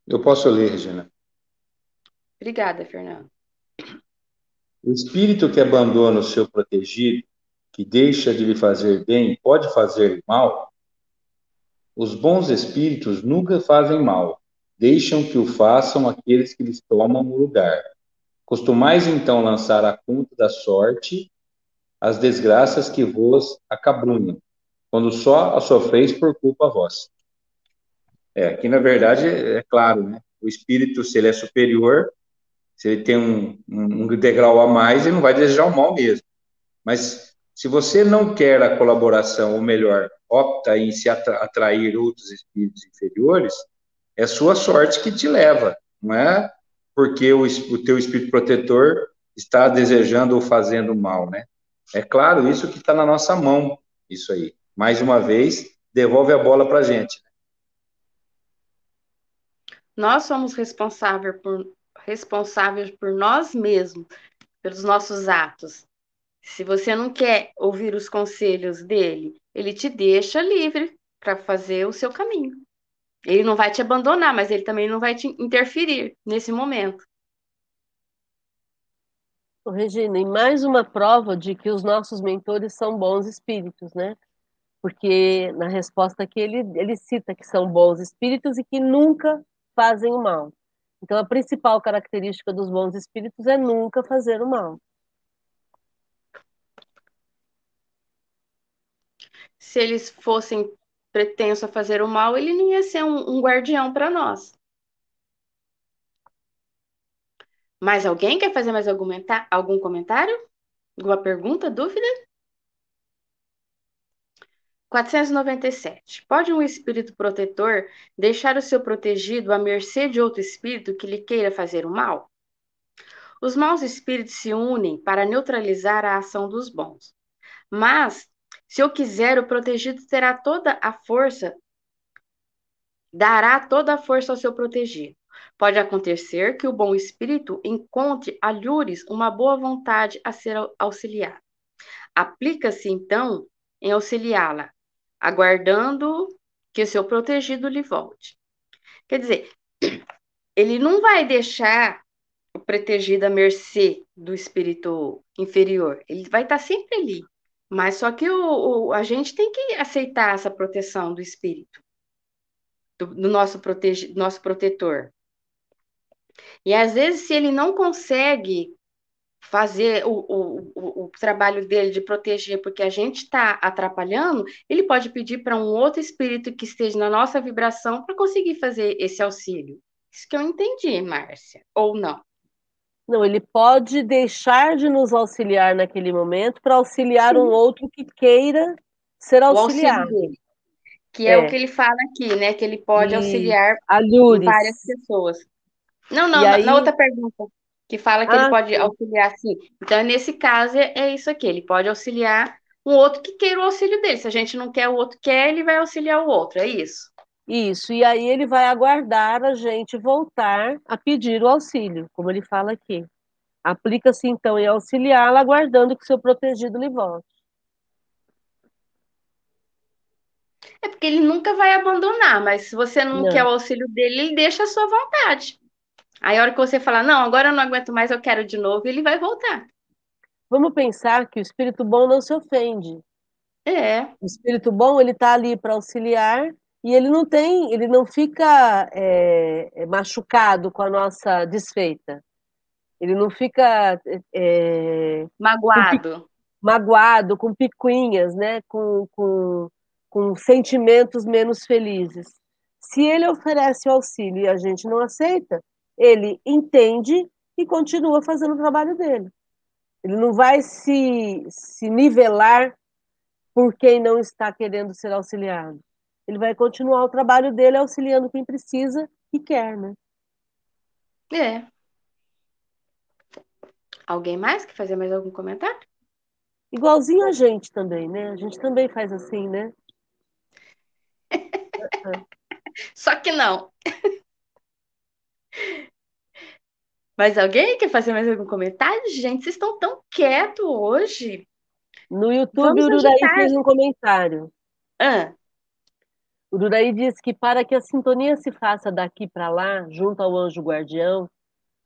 Eu posso ler, Regina. Obrigada, Fernando. O espírito que abandona o seu protegido, que deixa de lhe fazer bem, pode fazer mal? Os bons espíritos nunca fazem mal, deixam que o façam aqueles que lhes tomam o lugar. Costumais então lançar a conta da sorte as desgraças que vos acabrunham, quando só a sofreis por culpa vossa. É, aqui na verdade é claro, né? O espírito, se ele é superior, se ele tem um, um, degrau a mais, ele não vai desejar o mal mesmo. Mas se você não quer a colaboração, ou melhor, opta em se atrair outros espíritos inferiores, é sua sorte que te leva, não é porque o, o teu espírito protetor está desejando ou fazendo mal, né? É claro, isso que está na nossa mão, isso aí. Mais uma vez, devolve a bola para a gente. Nós somos por, responsáveis por nós mesmos, pelos nossos atos. Se você não quer ouvir os conselhos dele, ele te deixa livre para fazer o seu caminho. Ele não vai te abandonar, mas ele também não vai te interferir nesse momento. Regina, e mais uma prova de que os nossos mentores são bons espíritos, né? Porque na resposta aqui ele, ele cita que são bons espíritos e que nunca fazem o mal. Então a principal característica dos bons espíritos é nunca fazer o mal. Se eles fossem pretensos a fazer o mal, ele não ia ser um, um guardião para nós. Mais alguém quer fazer mais algum, algum comentário? Alguma pergunta, dúvida? 497. Pode um espírito protetor deixar o seu protegido à mercê de outro espírito que lhe queira fazer o mal? Os maus espíritos se unem para neutralizar a ação dos bons. Mas, se eu quiser, o protegido terá toda a força, dará toda a força ao seu protegido. Pode acontecer que o bom espírito encontre alhures uma boa vontade a ser auxiliar. Aplica-se, então, em auxiliá-la, aguardando que seu protegido lhe volte. Quer dizer, (clears throat) ele não vai deixar o protegido à mercê do espírito inferior. Ele vai estar sempre ali. Mas só que o, o a gente tem que aceitar essa proteção do espírito, do, do nosso, protege, nosso protetor. E às vezes, se ele não consegue fazer o, o, o, trabalho dele de proteger, porque a gente está atrapalhando, ele pode pedir para um outro espírito que esteja na nossa vibração para conseguir fazer esse auxílio. Isso que eu entendi, Márcia, ou não? Não, ele pode deixar de nos auxiliar naquele momento para auxiliar Sim. um outro que queira ser auxiliado. Que é. é. o que ele fala aqui, né? Que ele pode e... auxiliar várias pessoas. Não, não, na, aí... na, outra pergunta, que fala que ah, ele pode auxiliar sim. Então, nesse caso, é, é isso aqui, ele pode auxiliar um outro que queira o auxílio dele. Se a gente não quer, o outro quer, ele vai auxiliar o outro, é isso? Isso, e aí ele vai aguardar a gente voltar a pedir o auxílio, como ele fala aqui. Aplica-se então em auxiliá-la, aguardando que seu protegido lhe volte. É porque ele nunca vai abandonar, mas se você não, não. quer o auxílio dele, ele deixa a sua vontade. Aí a hora que você falar, não, agora eu não aguento mais, eu quero de novo, ele vai voltar. Vamos pensar que o espírito bom não se ofende. É. O espírito bom, ele está ali para auxiliar e ele não tem, ele não fica é, machucado com a nossa desfeita. Ele não fica é, magoado. Com, magoado, com picuinhas, né? Com, com, com sentimentos menos felizes. Se ele oferece o auxílio e a gente não aceita, ele entende e continua fazendo o trabalho dele. Ele não vai se, se nivelar por quem não está querendo ser auxiliado. Ele vai continuar o trabalho dele auxiliando quem precisa e quer, né? É. Alguém mais quer fazer mais algum comentário? Igualzinho a gente também, né? A gente também faz assim, né? (laughs) Só que não. (laughs) Mas alguém quer fazer mais algum comentário? Gente, vocês estão tão quietos hoje. No YouTube, Vamos o Ururaí fez um comentário. Ah. O Ururaí diz que para que a sintonia se faça daqui para lá, junto ao anjo guardião,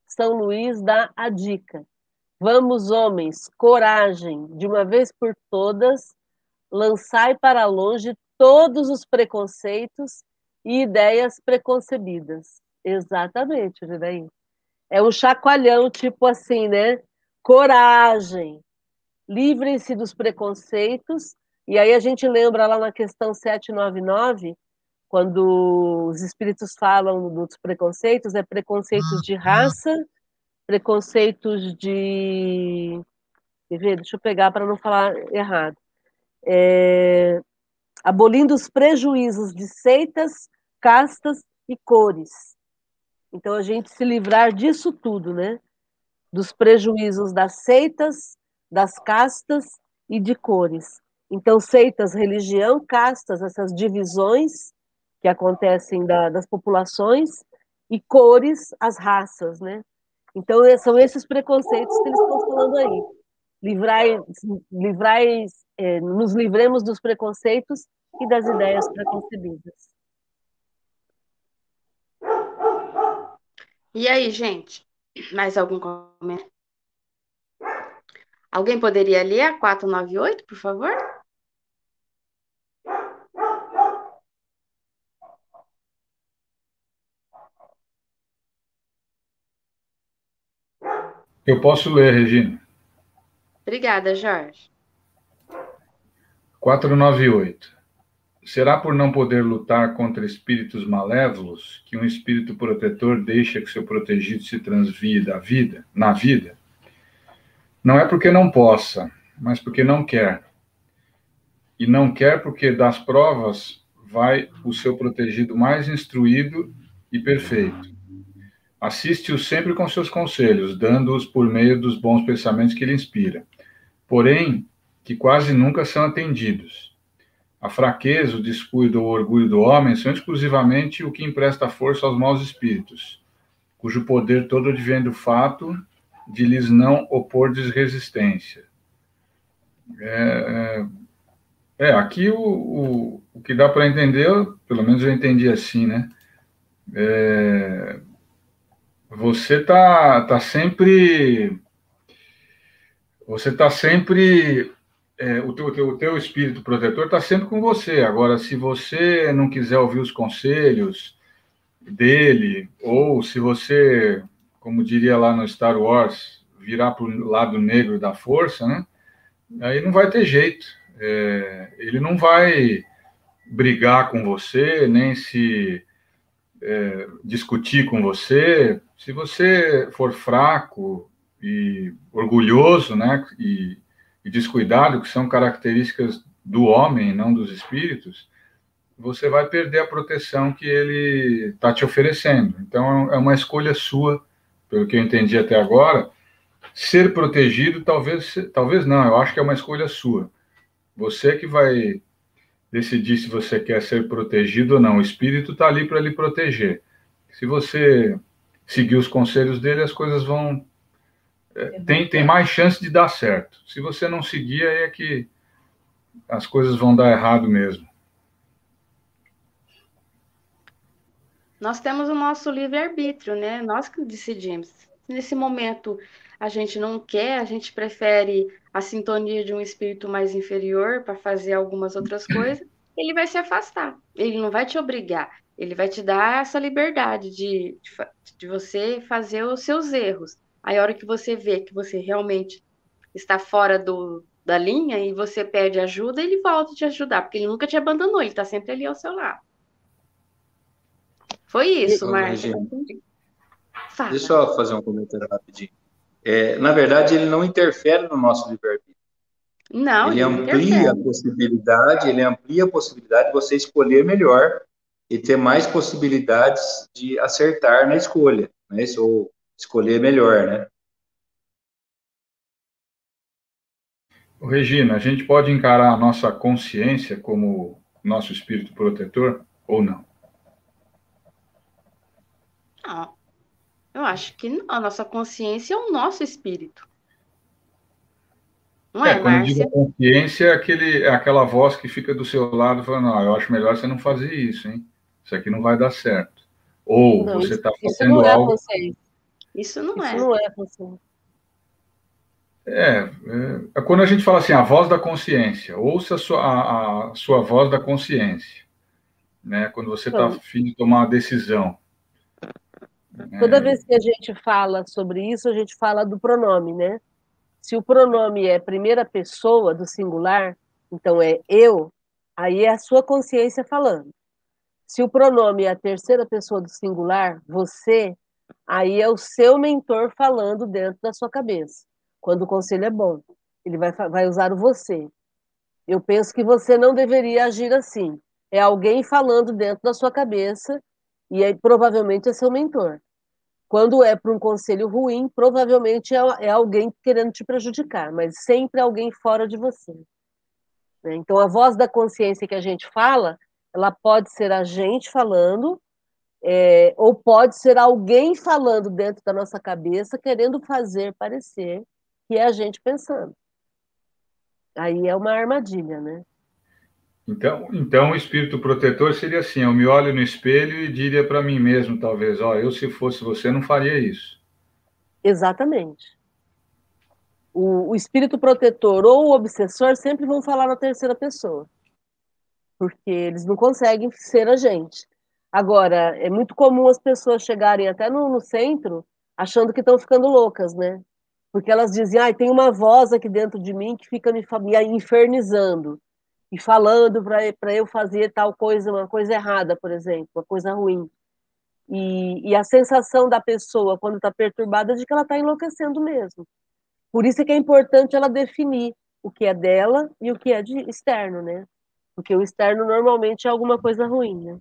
São Luís dá a dica. Vamos, homens, coragem, de uma vez por todas, lançai para longe todos os preconceitos e ideias preconcebidas. Exatamente, Jiraí. É um chacoalhão, tipo assim, né? Coragem. Livrem-se dos preconceitos. E aí a gente lembra lá na questão 799, quando os espíritos falam dos preconceitos, é preconceitos de raça, preconceitos de. Deixa eu pegar para não falar errado. É... Abolindo os prejuízos de seitas, castas e cores. Então, a gente se livrar disso tudo, né? Dos prejuízos das seitas, das castas e de cores. Então, seitas, religião, castas, essas divisões que acontecem da, das populações, e cores, as raças, né? Então, é, são esses preconceitos que eles estão falando aí. Livrai, livrai, é, nos livremos dos preconceitos e das ideias preconcebidas. E aí, gente? Mais algum comentário? Alguém poderia ler a 498, por favor? Eu posso ler, Regina. Obrigada, Jorge. 498. Será por não poder lutar contra espíritos malévolos que um espírito protetor deixa que seu protegido se transvie da vida, na vida? Não é porque não possa, mas porque não quer. E não quer porque das provas vai o seu protegido mais instruído e perfeito. Assiste-o sempre com seus conselhos, dando-os por meio dos bons pensamentos que ele inspira. Porém, que quase nunca são atendidos. A fraqueza, o descuido ou o orgulho do homem são exclusivamente o que empresta força aos maus espíritos, cujo poder todo advém do fato de lhes não opor resistência. É, é, é, aqui o, o, o que dá para entender, pelo menos eu entendi assim, né? É, você tá, tá sempre. Você tá sempre. É, o, teu, o, teu, espírito protetor está sempre com você. Agora, se você não quiser ouvir os conselhos dele, ou se você, como diria lá no Star Wars, virar para o lado negro da força, né? Aí não vai ter jeito. É, ele não vai brigar com você, nem se é, discutir com você, se você for fraco e orgulhoso, né, e, e descuidado, que são características do homem, não dos espíritos, você vai perder a proteção que ele está te oferecendo. Então, é uma escolha sua, pelo que eu entendi até agora. Ser protegido, talvez, talvez não, eu acho que é uma escolha sua. Você que vai decidir se você quer ser protegido ou não. O espírito está ali para lhe proteger. Se você seguir os conselhos dele, as coisas vão. É, tem, tem mais chance de dar certo. Se você não seguir, aí é que as coisas vão dar errado mesmo. Nós temos o nosso livre-arbítrio, né? Nós que decidimos. Nesse momento a gente não quer, a gente prefere a sintonia de um espírito mais inferior para fazer algumas outras coisas, ele vai se afastar. Ele não vai te obrigar, ele vai te dar essa liberdade de, de, de você fazer os seus erros. Aí, a hora que você vê que você realmente está fora do, da linha e você pede ajuda, ele volta a te ajudar, porque ele nunca te abandonou, ele está sempre ali ao seu lado. Foi isso, Marcia. Deixa eu fazer um comentário rapidinho. É, na verdade, ele não interfere no nosso livre-arbítrio. Não, ele, amplia interfere. a possibilidade, ele amplia a possibilidade de você escolher melhor e ter mais possibilidades de acertar na escolha, né? Ou escolher melhor, né? Regina, a gente pode encarar a nossa consciência como nosso espírito protetor ou não? Não. Eu acho que não. A nossa consciência é o nosso espírito. Não é, é quando digo consciência, é, aquele, é aquela voz que fica do seu lado falando, não, eu acho melhor você não fazer isso, hein? Isso aqui não vai dar certo. Ou não, você está fazendo isso algo... É isso não isso é. não é consciência. É, é, é, quando a gente fala assim, a voz da consciência, ouça a sua, a, a sua voz da consciência, né? Quando você está afim de tomar uma decisão. Toda é... vez que a gente fala sobre isso, a gente fala do pronome, né? Se o pronome é primeira pessoa do singular, então é eu, aí é a sua consciência falando. Se o pronome é a terceira pessoa do singular, você, aí é o seu mentor falando dentro da sua cabeça quando o conselho é bom. Ele vai, vai usar o você. Eu penso que você não deveria agir assim. É alguém falando dentro da sua cabeça e aí, provavelmente é seu mentor. Quando é para um conselho ruim, provavelmente é, é, alguém querendo te prejudicar, mas sempre alguém fora de você. Né? Então, a voz da consciência que a gente fala, ela pode ser a gente falando, é, ou pode ser alguém falando dentro da nossa cabeça, querendo fazer parecer que é a gente pensando. Aí é uma armadilha, né? Então, então o espírito protetor seria assim: eu me olho no espelho e diria para mim mesmo, talvez, ó, eu se fosse você não faria isso. Exatamente. O, o espírito protetor ou o obsessor sempre vão falar na terceira pessoa, porque eles não conseguem ser a gente. Agora, é muito comum as pessoas chegarem até no, no centro achando que estão ficando loucas, né? porque elas diziam, ah, tem uma voz aqui dentro de mim que fica me, me infernizando e falando para eu fazer tal coisa, uma coisa errada, por exemplo, uma coisa ruim. E, e a sensação da pessoa quando está perturbada é de que ela está enlouquecendo mesmo. Por isso é que é importante ela definir o que é dela e o que é de externo, né? Porque o externo normalmente é alguma coisa ruim, né?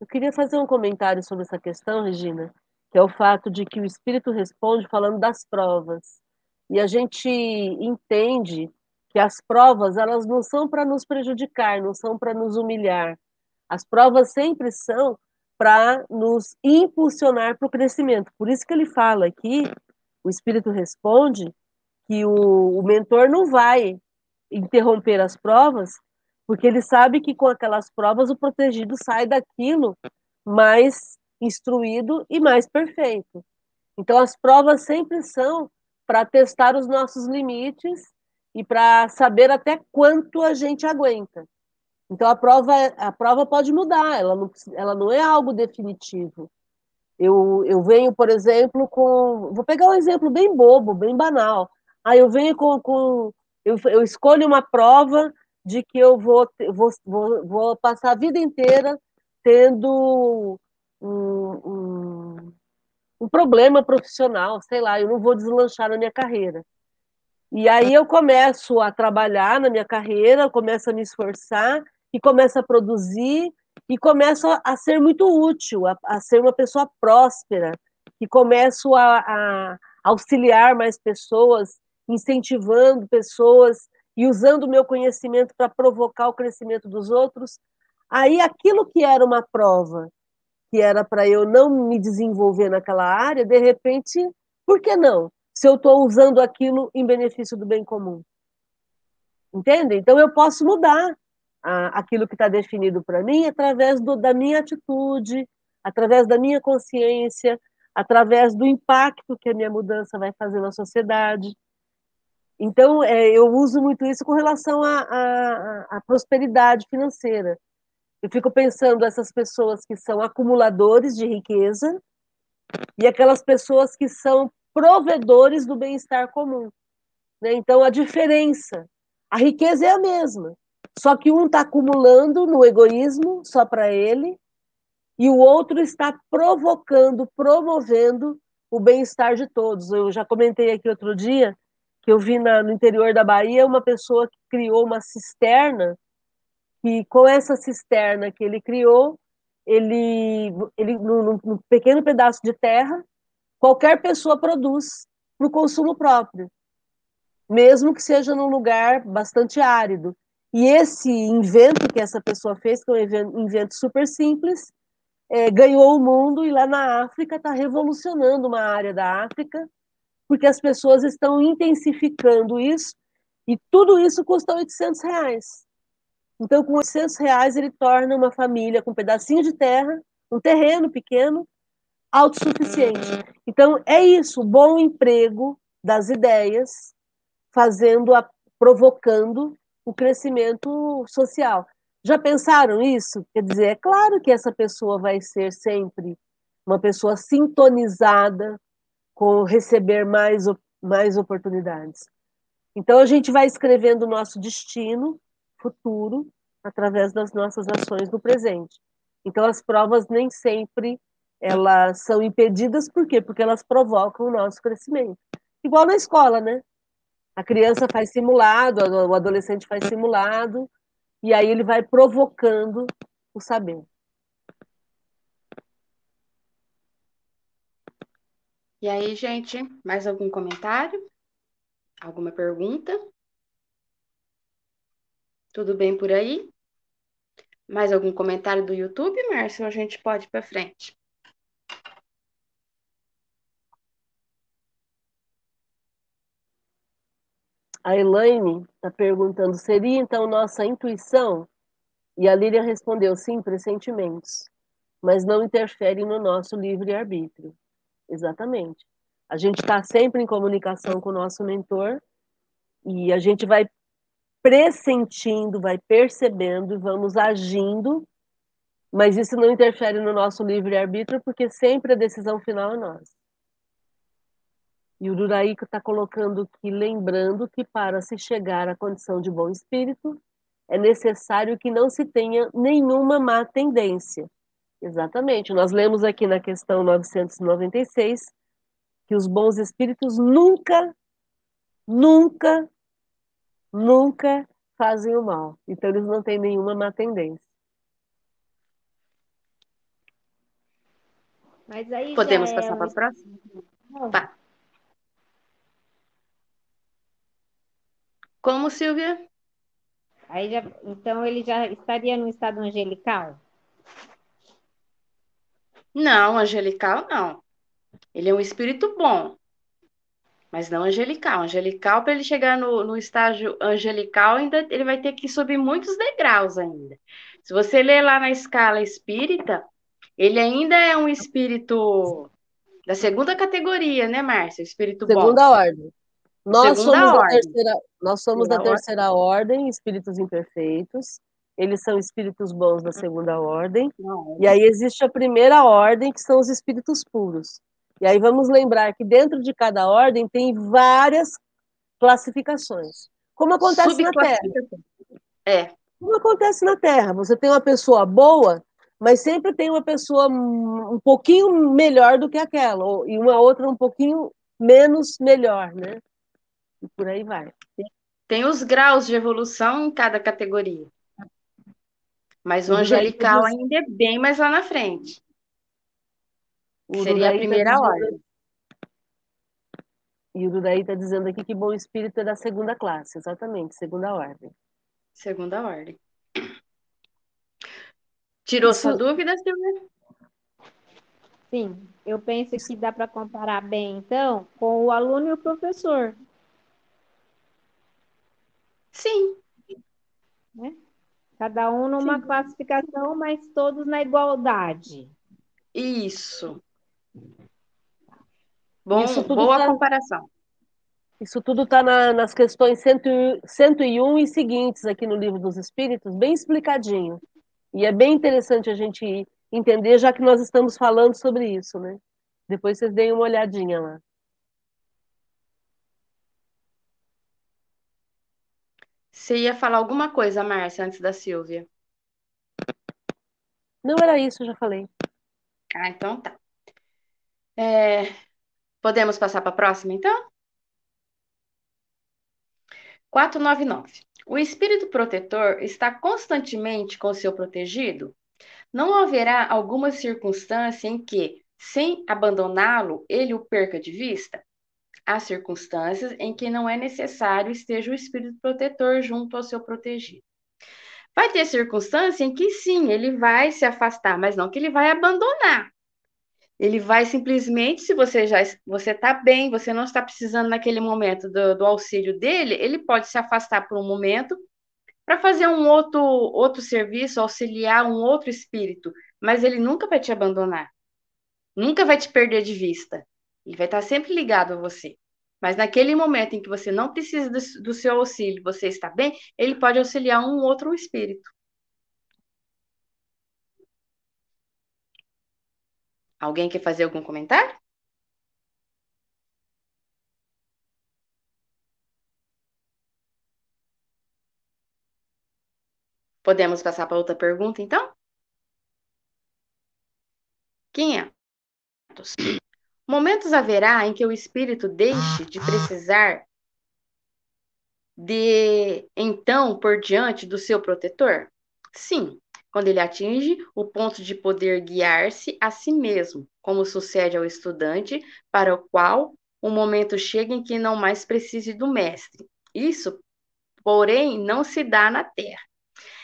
Eu queria fazer um comentário sobre essa questão, Regina, que é o fato de que o Espírito responde falando das provas. E a gente entende que as provas elas não são para nos prejudicar, não são para nos humilhar. As provas sempre são para nos impulsionar para o crescimento. Por isso que ele fala aqui, o Espírito responde que o, o mentor não vai interromper as provas, porque ele sabe que com aquelas provas o protegido sai daquilo mais instruído e mais perfeito. Então, as provas sempre são para testar os nossos limites e para saber até quanto a gente aguenta. Então, a prova, a prova pode mudar, ela não, ela não é algo definitivo. Eu, eu venho, por exemplo, com. Vou pegar um exemplo bem bobo, bem banal. Aí eu venho com. com eu, eu escolho uma prova de que eu vou, vou, vou, vou passar a vida inteira tendo um, um, um problema profissional, sei lá, eu não vou deslanchar na minha carreira. E aí eu começo a trabalhar na minha carreira, começo a me esforçar e começo a produzir e começo a ser muito útil, a, a ser uma pessoa próspera, e começo a, a auxiliar mais pessoas, incentivando pessoas e usando o meu conhecimento para provocar o crescimento dos outros. Aí aquilo que era uma prova que era para eu não me desenvolver naquela área, de repente, por que não? Se eu estou usando aquilo em benefício do bem comum. Entende? Então eu posso mudar a, aquilo que está definido para mim através do, da minha atitude, através da minha consciência, através do impacto que a minha mudança vai fazer na sociedade. Então, é, eu uso muito isso com relação à prosperidade financeira. Eu fico pensando essas pessoas que são acumuladores de riqueza e aquelas pessoas que são provedores do bem-estar comum. Né? Então, a diferença, a riqueza é a mesma, só que um está acumulando no egoísmo só para ele e o outro está provocando, promovendo o bem-estar de todos. Eu já comentei aqui outro dia que eu vi na, no interior da Bahia uma pessoa que criou uma cisterna que com essa cisterna que ele criou, ele, ele num, num pequeno pedaço de terra, qualquer pessoa produz para o consumo próprio, mesmo que seja num lugar bastante árido. E esse invento que essa pessoa fez, que é um invento super simples, é, ganhou o mundo e lá na África está revolucionando uma área da África, porque as pessoas estão intensificando isso e tudo isso custa 800 reais. Então, com 800 reais, ele torna uma família com um pedacinho de terra, um terreno pequeno, autossuficiente. Então, é isso, bom emprego, das ideias, fazendo, a, provocando o crescimento social. Já pensaram isso? Quer dizer, é claro que essa pessoa vai ser sempre uma pessoa sintonizada com receber mais, mais oportunidades. Então, a gente vai escrevendo o nosso destino futuro através das nossas ações no presente. Então, as provas nem sempre elas são impedidas, por quê? Porque elas provocam o nosso crescimento. Igual na escola, né? A criança faz simulado, o adolescente faz simulado, e aí ele vai provocando o saber. E aí, gente, mais algum comentário? Alguma pergunta? Tudo bem por aí? Mais algum comentário do YouTube, Márcio? A gente pode ir para frente. A Elaine está perguntando: seria então nossa intuição? E a Lília respondeu: sim, pressentimentos, mas não interferem no nosso livre-arbítrio. Exatamente. A gente está sempre em comunicação com o nosso mentor e a gente vai pressentindo, vai percebendo, vamos agindo, mas isso não interfere no nosso livre-arbítrio, porque sempre a decisão final é nossa. E o Duraíco está colocando aqui, lembrando que para se chegar à condição de bom espírito, é necessário que não se tenha nenhuma má tendência. Exatamente. Nós lemos aqui na questão 996 que os bons espíritos nunca, nunca, nunca fazem o mal. Então, eles não têm nenhuma má tendência. Podemos passar é para a próxima? Tá. Como, Silvia? Aí já, então ele já estaria no estado angelical? Não, angelical não. Ele é um espírito bom, mas não angelical. Angelical, para ele chegar no, no estágio angelical, ainda ele vai ter que subir muitos degraus ainda. Se você ler lá na escala espírita, ele ainda é um espírito da segunda categoria, né, Márcia? Espírito segunda bom. Segunda ordem. Nós Segunda somos, da terceira, nós somos da terceira ordem, espíritos imperfeitos. Eles são espíritos bons da segunda ordem. Não. E aí existe a primeira ordem, que são os espíritos puros. E aí vamos lembrar que dentro de cada ordem tem várias classificações. Como acontece na Terra. É. Como acontece na Terra. Você tem uma pessoa boa, mas sempre tem uma pessoa um pouquinho melhor do que aquela, e uma outra um pouquinho menos melhor, né? E por aí vai. Tem os graus de evolução em cada categoria. Mas o angelical ainda é bem mais lá na frente. O Seria a tá primeira tá ordem. E o Dudaí está dizendo aqui que bom espírito é da segunda classe, exatamente, segunda ordem. Segunda ordem. Tirou Isso... sua dúvida, Silvia? Sim, eu penso que dá para comparar bem, então, com o aluno e o professor. Sim. Né? Cada um numa Sim. classificação, mas todos na igualdade. Isso. Bom, Isso boa tá, comparação. Isso tudo está na, nas questões 101 e seguintes aqui no Livro dos Espíritos, bem explicadinho. E é bem interessante a gente entender, já que nós estamos falando sobre isso, né? Depois vocês deem uma olhadinha lá. Você ia falar alguma coisa, Márcia, antes da Silvia? Não era isso, já falei. Ah, então tá. É, podemos passar para a próxima, então? 499. O espírito protetor está constantemente com o seu protegido? Não haverá alguma circunstância em que, sem abandoná-lo, ele o perca de vista? Há circunstâncias em que não é necessário esteja o espírito protetor junto ao seu protegido. Vai ter circunstância em que sim, ele vai se afastar, mas não que ele vai abandonar. Ele vai simplesmente, se você já você está bem, você não está precisando naquele momento do, do auxílio dele, ele pode se afastar por um momento para fazer um outro outro serviço, auxiliar um outro espírito, mas ele nunca vai te abandonar. Nunca vai te perder de vista. Ele vai estar sempre ligado a você. Mas naquele momento em que você não precisa do, do seu auxílio, você está bem, ele pode auxiliar um outro espírito. Alguém quer fazer algum comentário? Podemos passar para outra pergunta, então? 500. Momentos haverá em que o espírito deixe de precisar de então por diante do seu protetor? Sim, quando ele atinge o ponto de poder guiar-se a si mesmo, como sucede ao estudante, para o qual o momento chega em que não mais precise do mestre. Isso, porém, não se dá na Terra.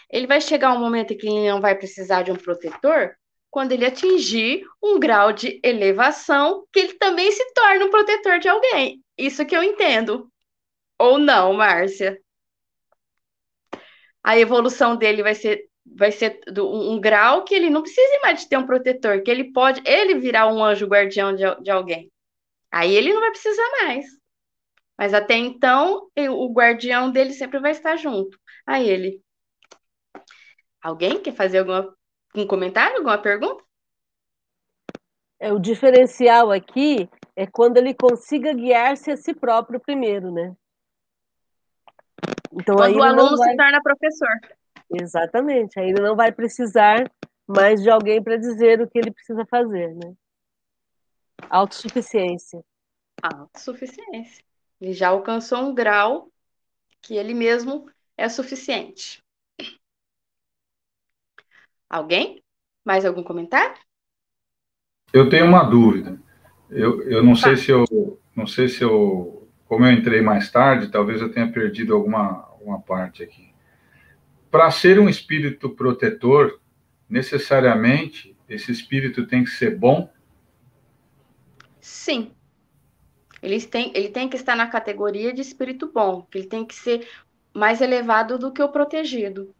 Ele vai chegar um momento em que ele não vai precisar de um protetor quando ele atingir um grau de elevação que ele também se torna um protetor de alguém. Isso que eu entendo. Ou não, Márcia? A evolução dele vai ser vai ser um grau que ele não precisa mais de ter um protetor, que ele pode ele virar um anjo guardião de, de alguém. Aí ele não vai precisar mais. Mas até então, o guardião dele sempre vai estar junto a ele. Alguém quer fazer alguma, um comentário, alguma pergunta? É, o diferencial aqui é quando ele consiga guiar-se a si próprio primeiro, né? Então, quando o aluno vai... se torna professor. Exatamente. Aí ele não vai precisar mais de alguém para dizer o que ele precisa fazer, né? Autossuficiência. Autossuficiência. Ele já alcançou um grau que ele mesmo é suficiente. Alguém? Mais algum comentário? Eu tenho uma dúvida. Eu, eu não sei se eu não sei se eu como eu entrei mais tarde, talvez eu tenha perdido alguma, alguma parte aqui. Para ser um espírito protetor, necessariamente esse espírito tem que ser bom? Sim. Ele tem, ele tem que estar na categoria de espírito bom, que ele tem que ser mais elevado do que o protegido.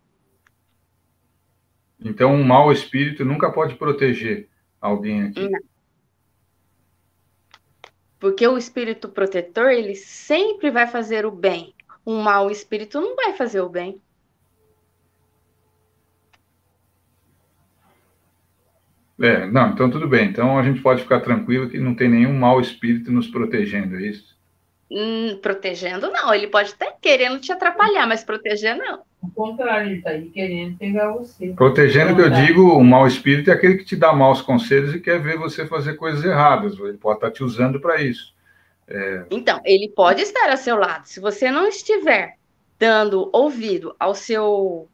Então, um mau espírito nunca pode proteger alguém aqui. Não. Porque o espírito protetor, ele sempre vai fazer o bem. Um mau espírito não vai fazer o bem. É, não, então tudo bem. Então a gente pode ficar tranquilo que não tem nenhum mau espírito nos protegendo, é isso? Hum, protegendo não, ele pode estar querendo te atrapalhar, mas proteger não. O contrário, ele está aí querendo pegar você. Protegendo, que eu digo, o mau espírito é aquele que te dá maus conselhos e quer ver você fazer coisas erradas. Ele pode estar te usando para isso. É... Então, ele pode estar a seu lado. Se você não estiver dando ouvido ao seu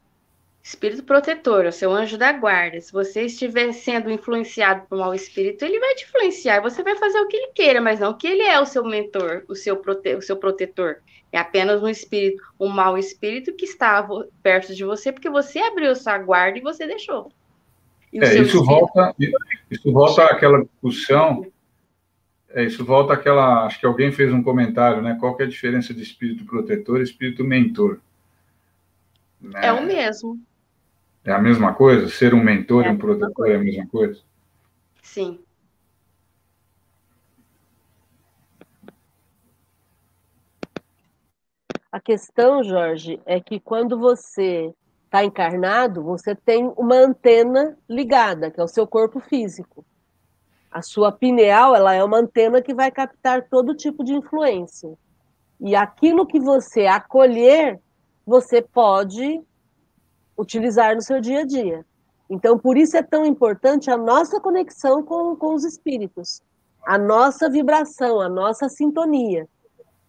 espírito protetor, o seu anjo da guarda, se você estiver sendo influenciado por um mau espírito, ele vai te influenciar, você vai fazer o que ele queira, mas não que ele é o seu mentor, o seu, prote o seu protetor. É apenas um espírito, um mau espírito que estava perto de você, porque você abriu sua guarda e você deixou. E é, isso, espírito... volta, isso volta àquela discussão, é, isso volta àquela, acho que alguém fez um comentário, né? Qual que é a diferença de espírito protetor e espírito mentor? Né? É o mesmo. É a mesma coisa? Ser um mentor é e um protetor coisa. é a mesma coisa? Sim. A questão, Jorge, é que quando você está encarnado, você tem uma antena ligada, que é o seu corpo físico. A sua pineal, ela é uma antena que vai captar todo tipo de influência. E aquilo que você acolher, você pode utilizar no seu dia a dia. Então, por isso é tão importante a nossa conexão com, com os espíritos, a nossa vibração, a nossa sintonia.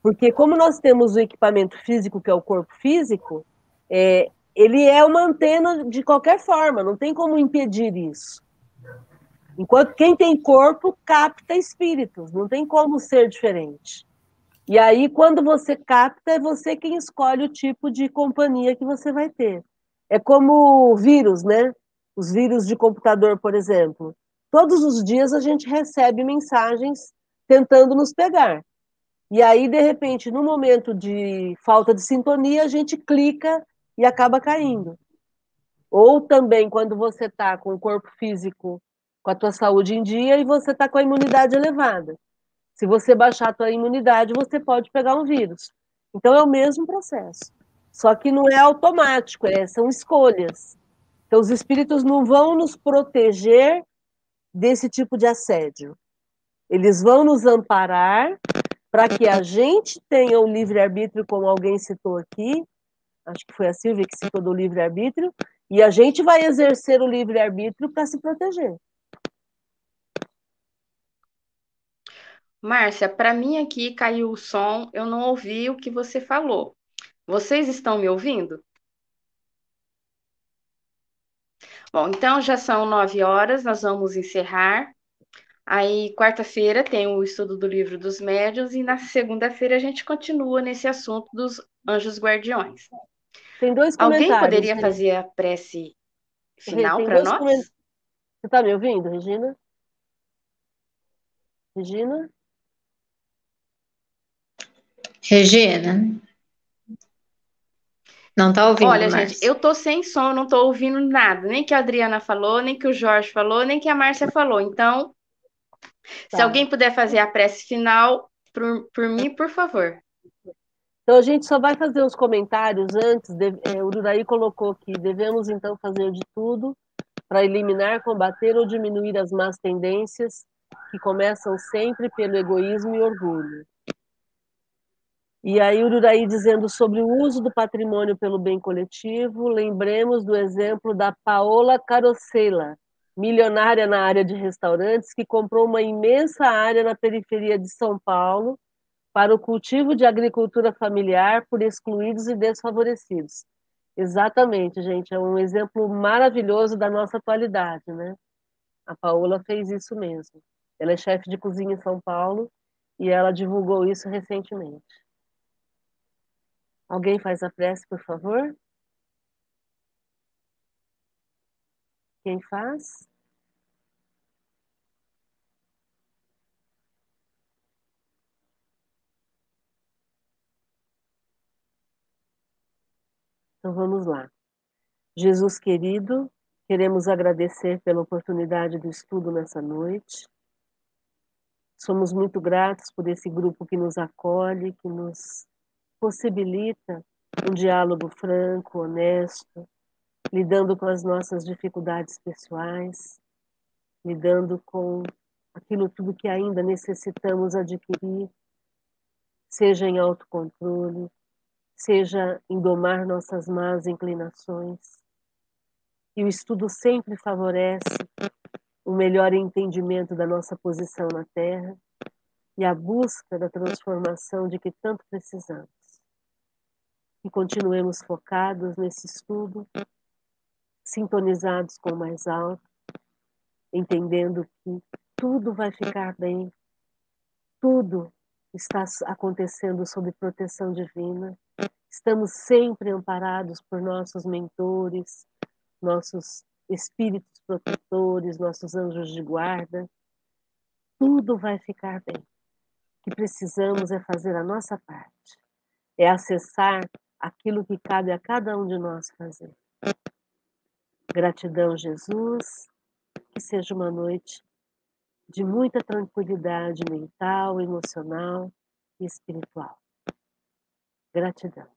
Porque, como nós temos o equipamento físico, que é o corpo físico, é, ele é uma antena de qualquer forma, não tem como impedir isso. Enquanto quem tem corpo capta espíritos, não tem como ser diferente. E aí, quando você capta, é você quem escolhe o tipo de companhia que você vai ter. É como vírus, né? Os vírus de computador, por exemplo. Todos os dias a gente recebe mensagens tentando nos pegar. E aí, de repente, no momento de falta de sintonia, a gente clica e acaba caindo. Ou também quando você está com o corpo físico, com a tua saúde em dia e você está com a imunidade elevada. Se você baixar a tua imunidade, você pode pegar um vírus. Então é o mesmo processo. Só que não é automático, é, são escolhas. Então os espíritos não vão nos proteger desse tipo de assédio. Eles vão nos amparar para que a gente tenha o livre-arbítrio, como alguém citou aqui, acho que foi a Silvia que citou do livre-arbítrio, e a gente vai exercer o livre-arbítrio para se proteger. Márcia, para mim aqui caiu o som, eu não ouvi o que você falou. Vocês estão me ouvindo? Bom, então já são nove horas, nós vamos encerrar. Aí, quarta-feira, tem o estudo do livro dos médios, e na segunda-feira a gente continua nesse assunto dos anjos guardiões. Tem dois Alguém poderia né? fazer a prece final para nós? comen- Você está me ouvindo, Regina? Regina? Regina? Não tá ouvindo, Olha, Márcia. gente, eu tô sem som, não tô ouvindo nada, nem que a Adriana falou, nem que o Jorge falou, nem que a Márcia falou. Então, se Tá. alguém puder fazer a prece final por, por mim, por favor. Então a gente só vai fazer os comentários antes. de- é, o Uraí colocou aqui: devemos então fazer de tudo para eliminar, combater ou diminuir as más tendências que começam sempre pelo egoísmo e orgulho. E aí o Uraí dizendo sobre o uso do patrimônio pelo bem coletivo, lembremos do exemplo da Paola Carosella, milionária na área de restaurantes, que comprou uma imensa área na periferia de São Paulo para o cultivo de agricultura familiar por excluídos e desfavorecidos. Exatamente, gente, é um exemplo maravilhoso da nossa atualidade, né? A Paola fez isso mesmo. Ela é chefe de cozinha em São Paulo e ela divulgou isso recentemente. Alguém faz a prece, por favor? Quem faz? Então vamos lá. Jesus querido, queremos agradecer pela oportunidade do estudo nessa noite. Somos muito gratos por esse grupo que nos acolhe, que nos possibilita um diálogo franco, honesto, lidando com as nossas dificuldades pessoais, lidando com aquilo tudo que ainda necessitamos adquirir, seja em autocontrole, seja em domar nossas más inclinações. E o estudo sempre favorece um melhor entendimento da nossa posição na Terra e a busca da transformação de que tanto precisamos. E continuemos focados nesse estudo, sintonizados com o mais alto, entendendo que tudo vai ficar bem, tudo está acontecendo sob proteção divina, estamos sempre amparados por nossos mentores, nossos espíritos protetores, nossos anjos de guarda. Tudo vai ficar bem. O que precisamos é fazer a nossa parte, é acessar aquilo que cabe a cada um de nós fazer. Gratidão, Jesus, que seja uma noite de muita tranquilidade mental, emocional e espiritual. Gratidão.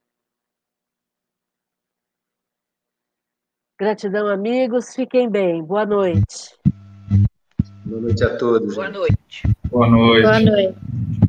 Gratidão, amigos. Fiquem bem. Boa noite. Boa noite a todos. Boa noite. Boa noite. Boa noite.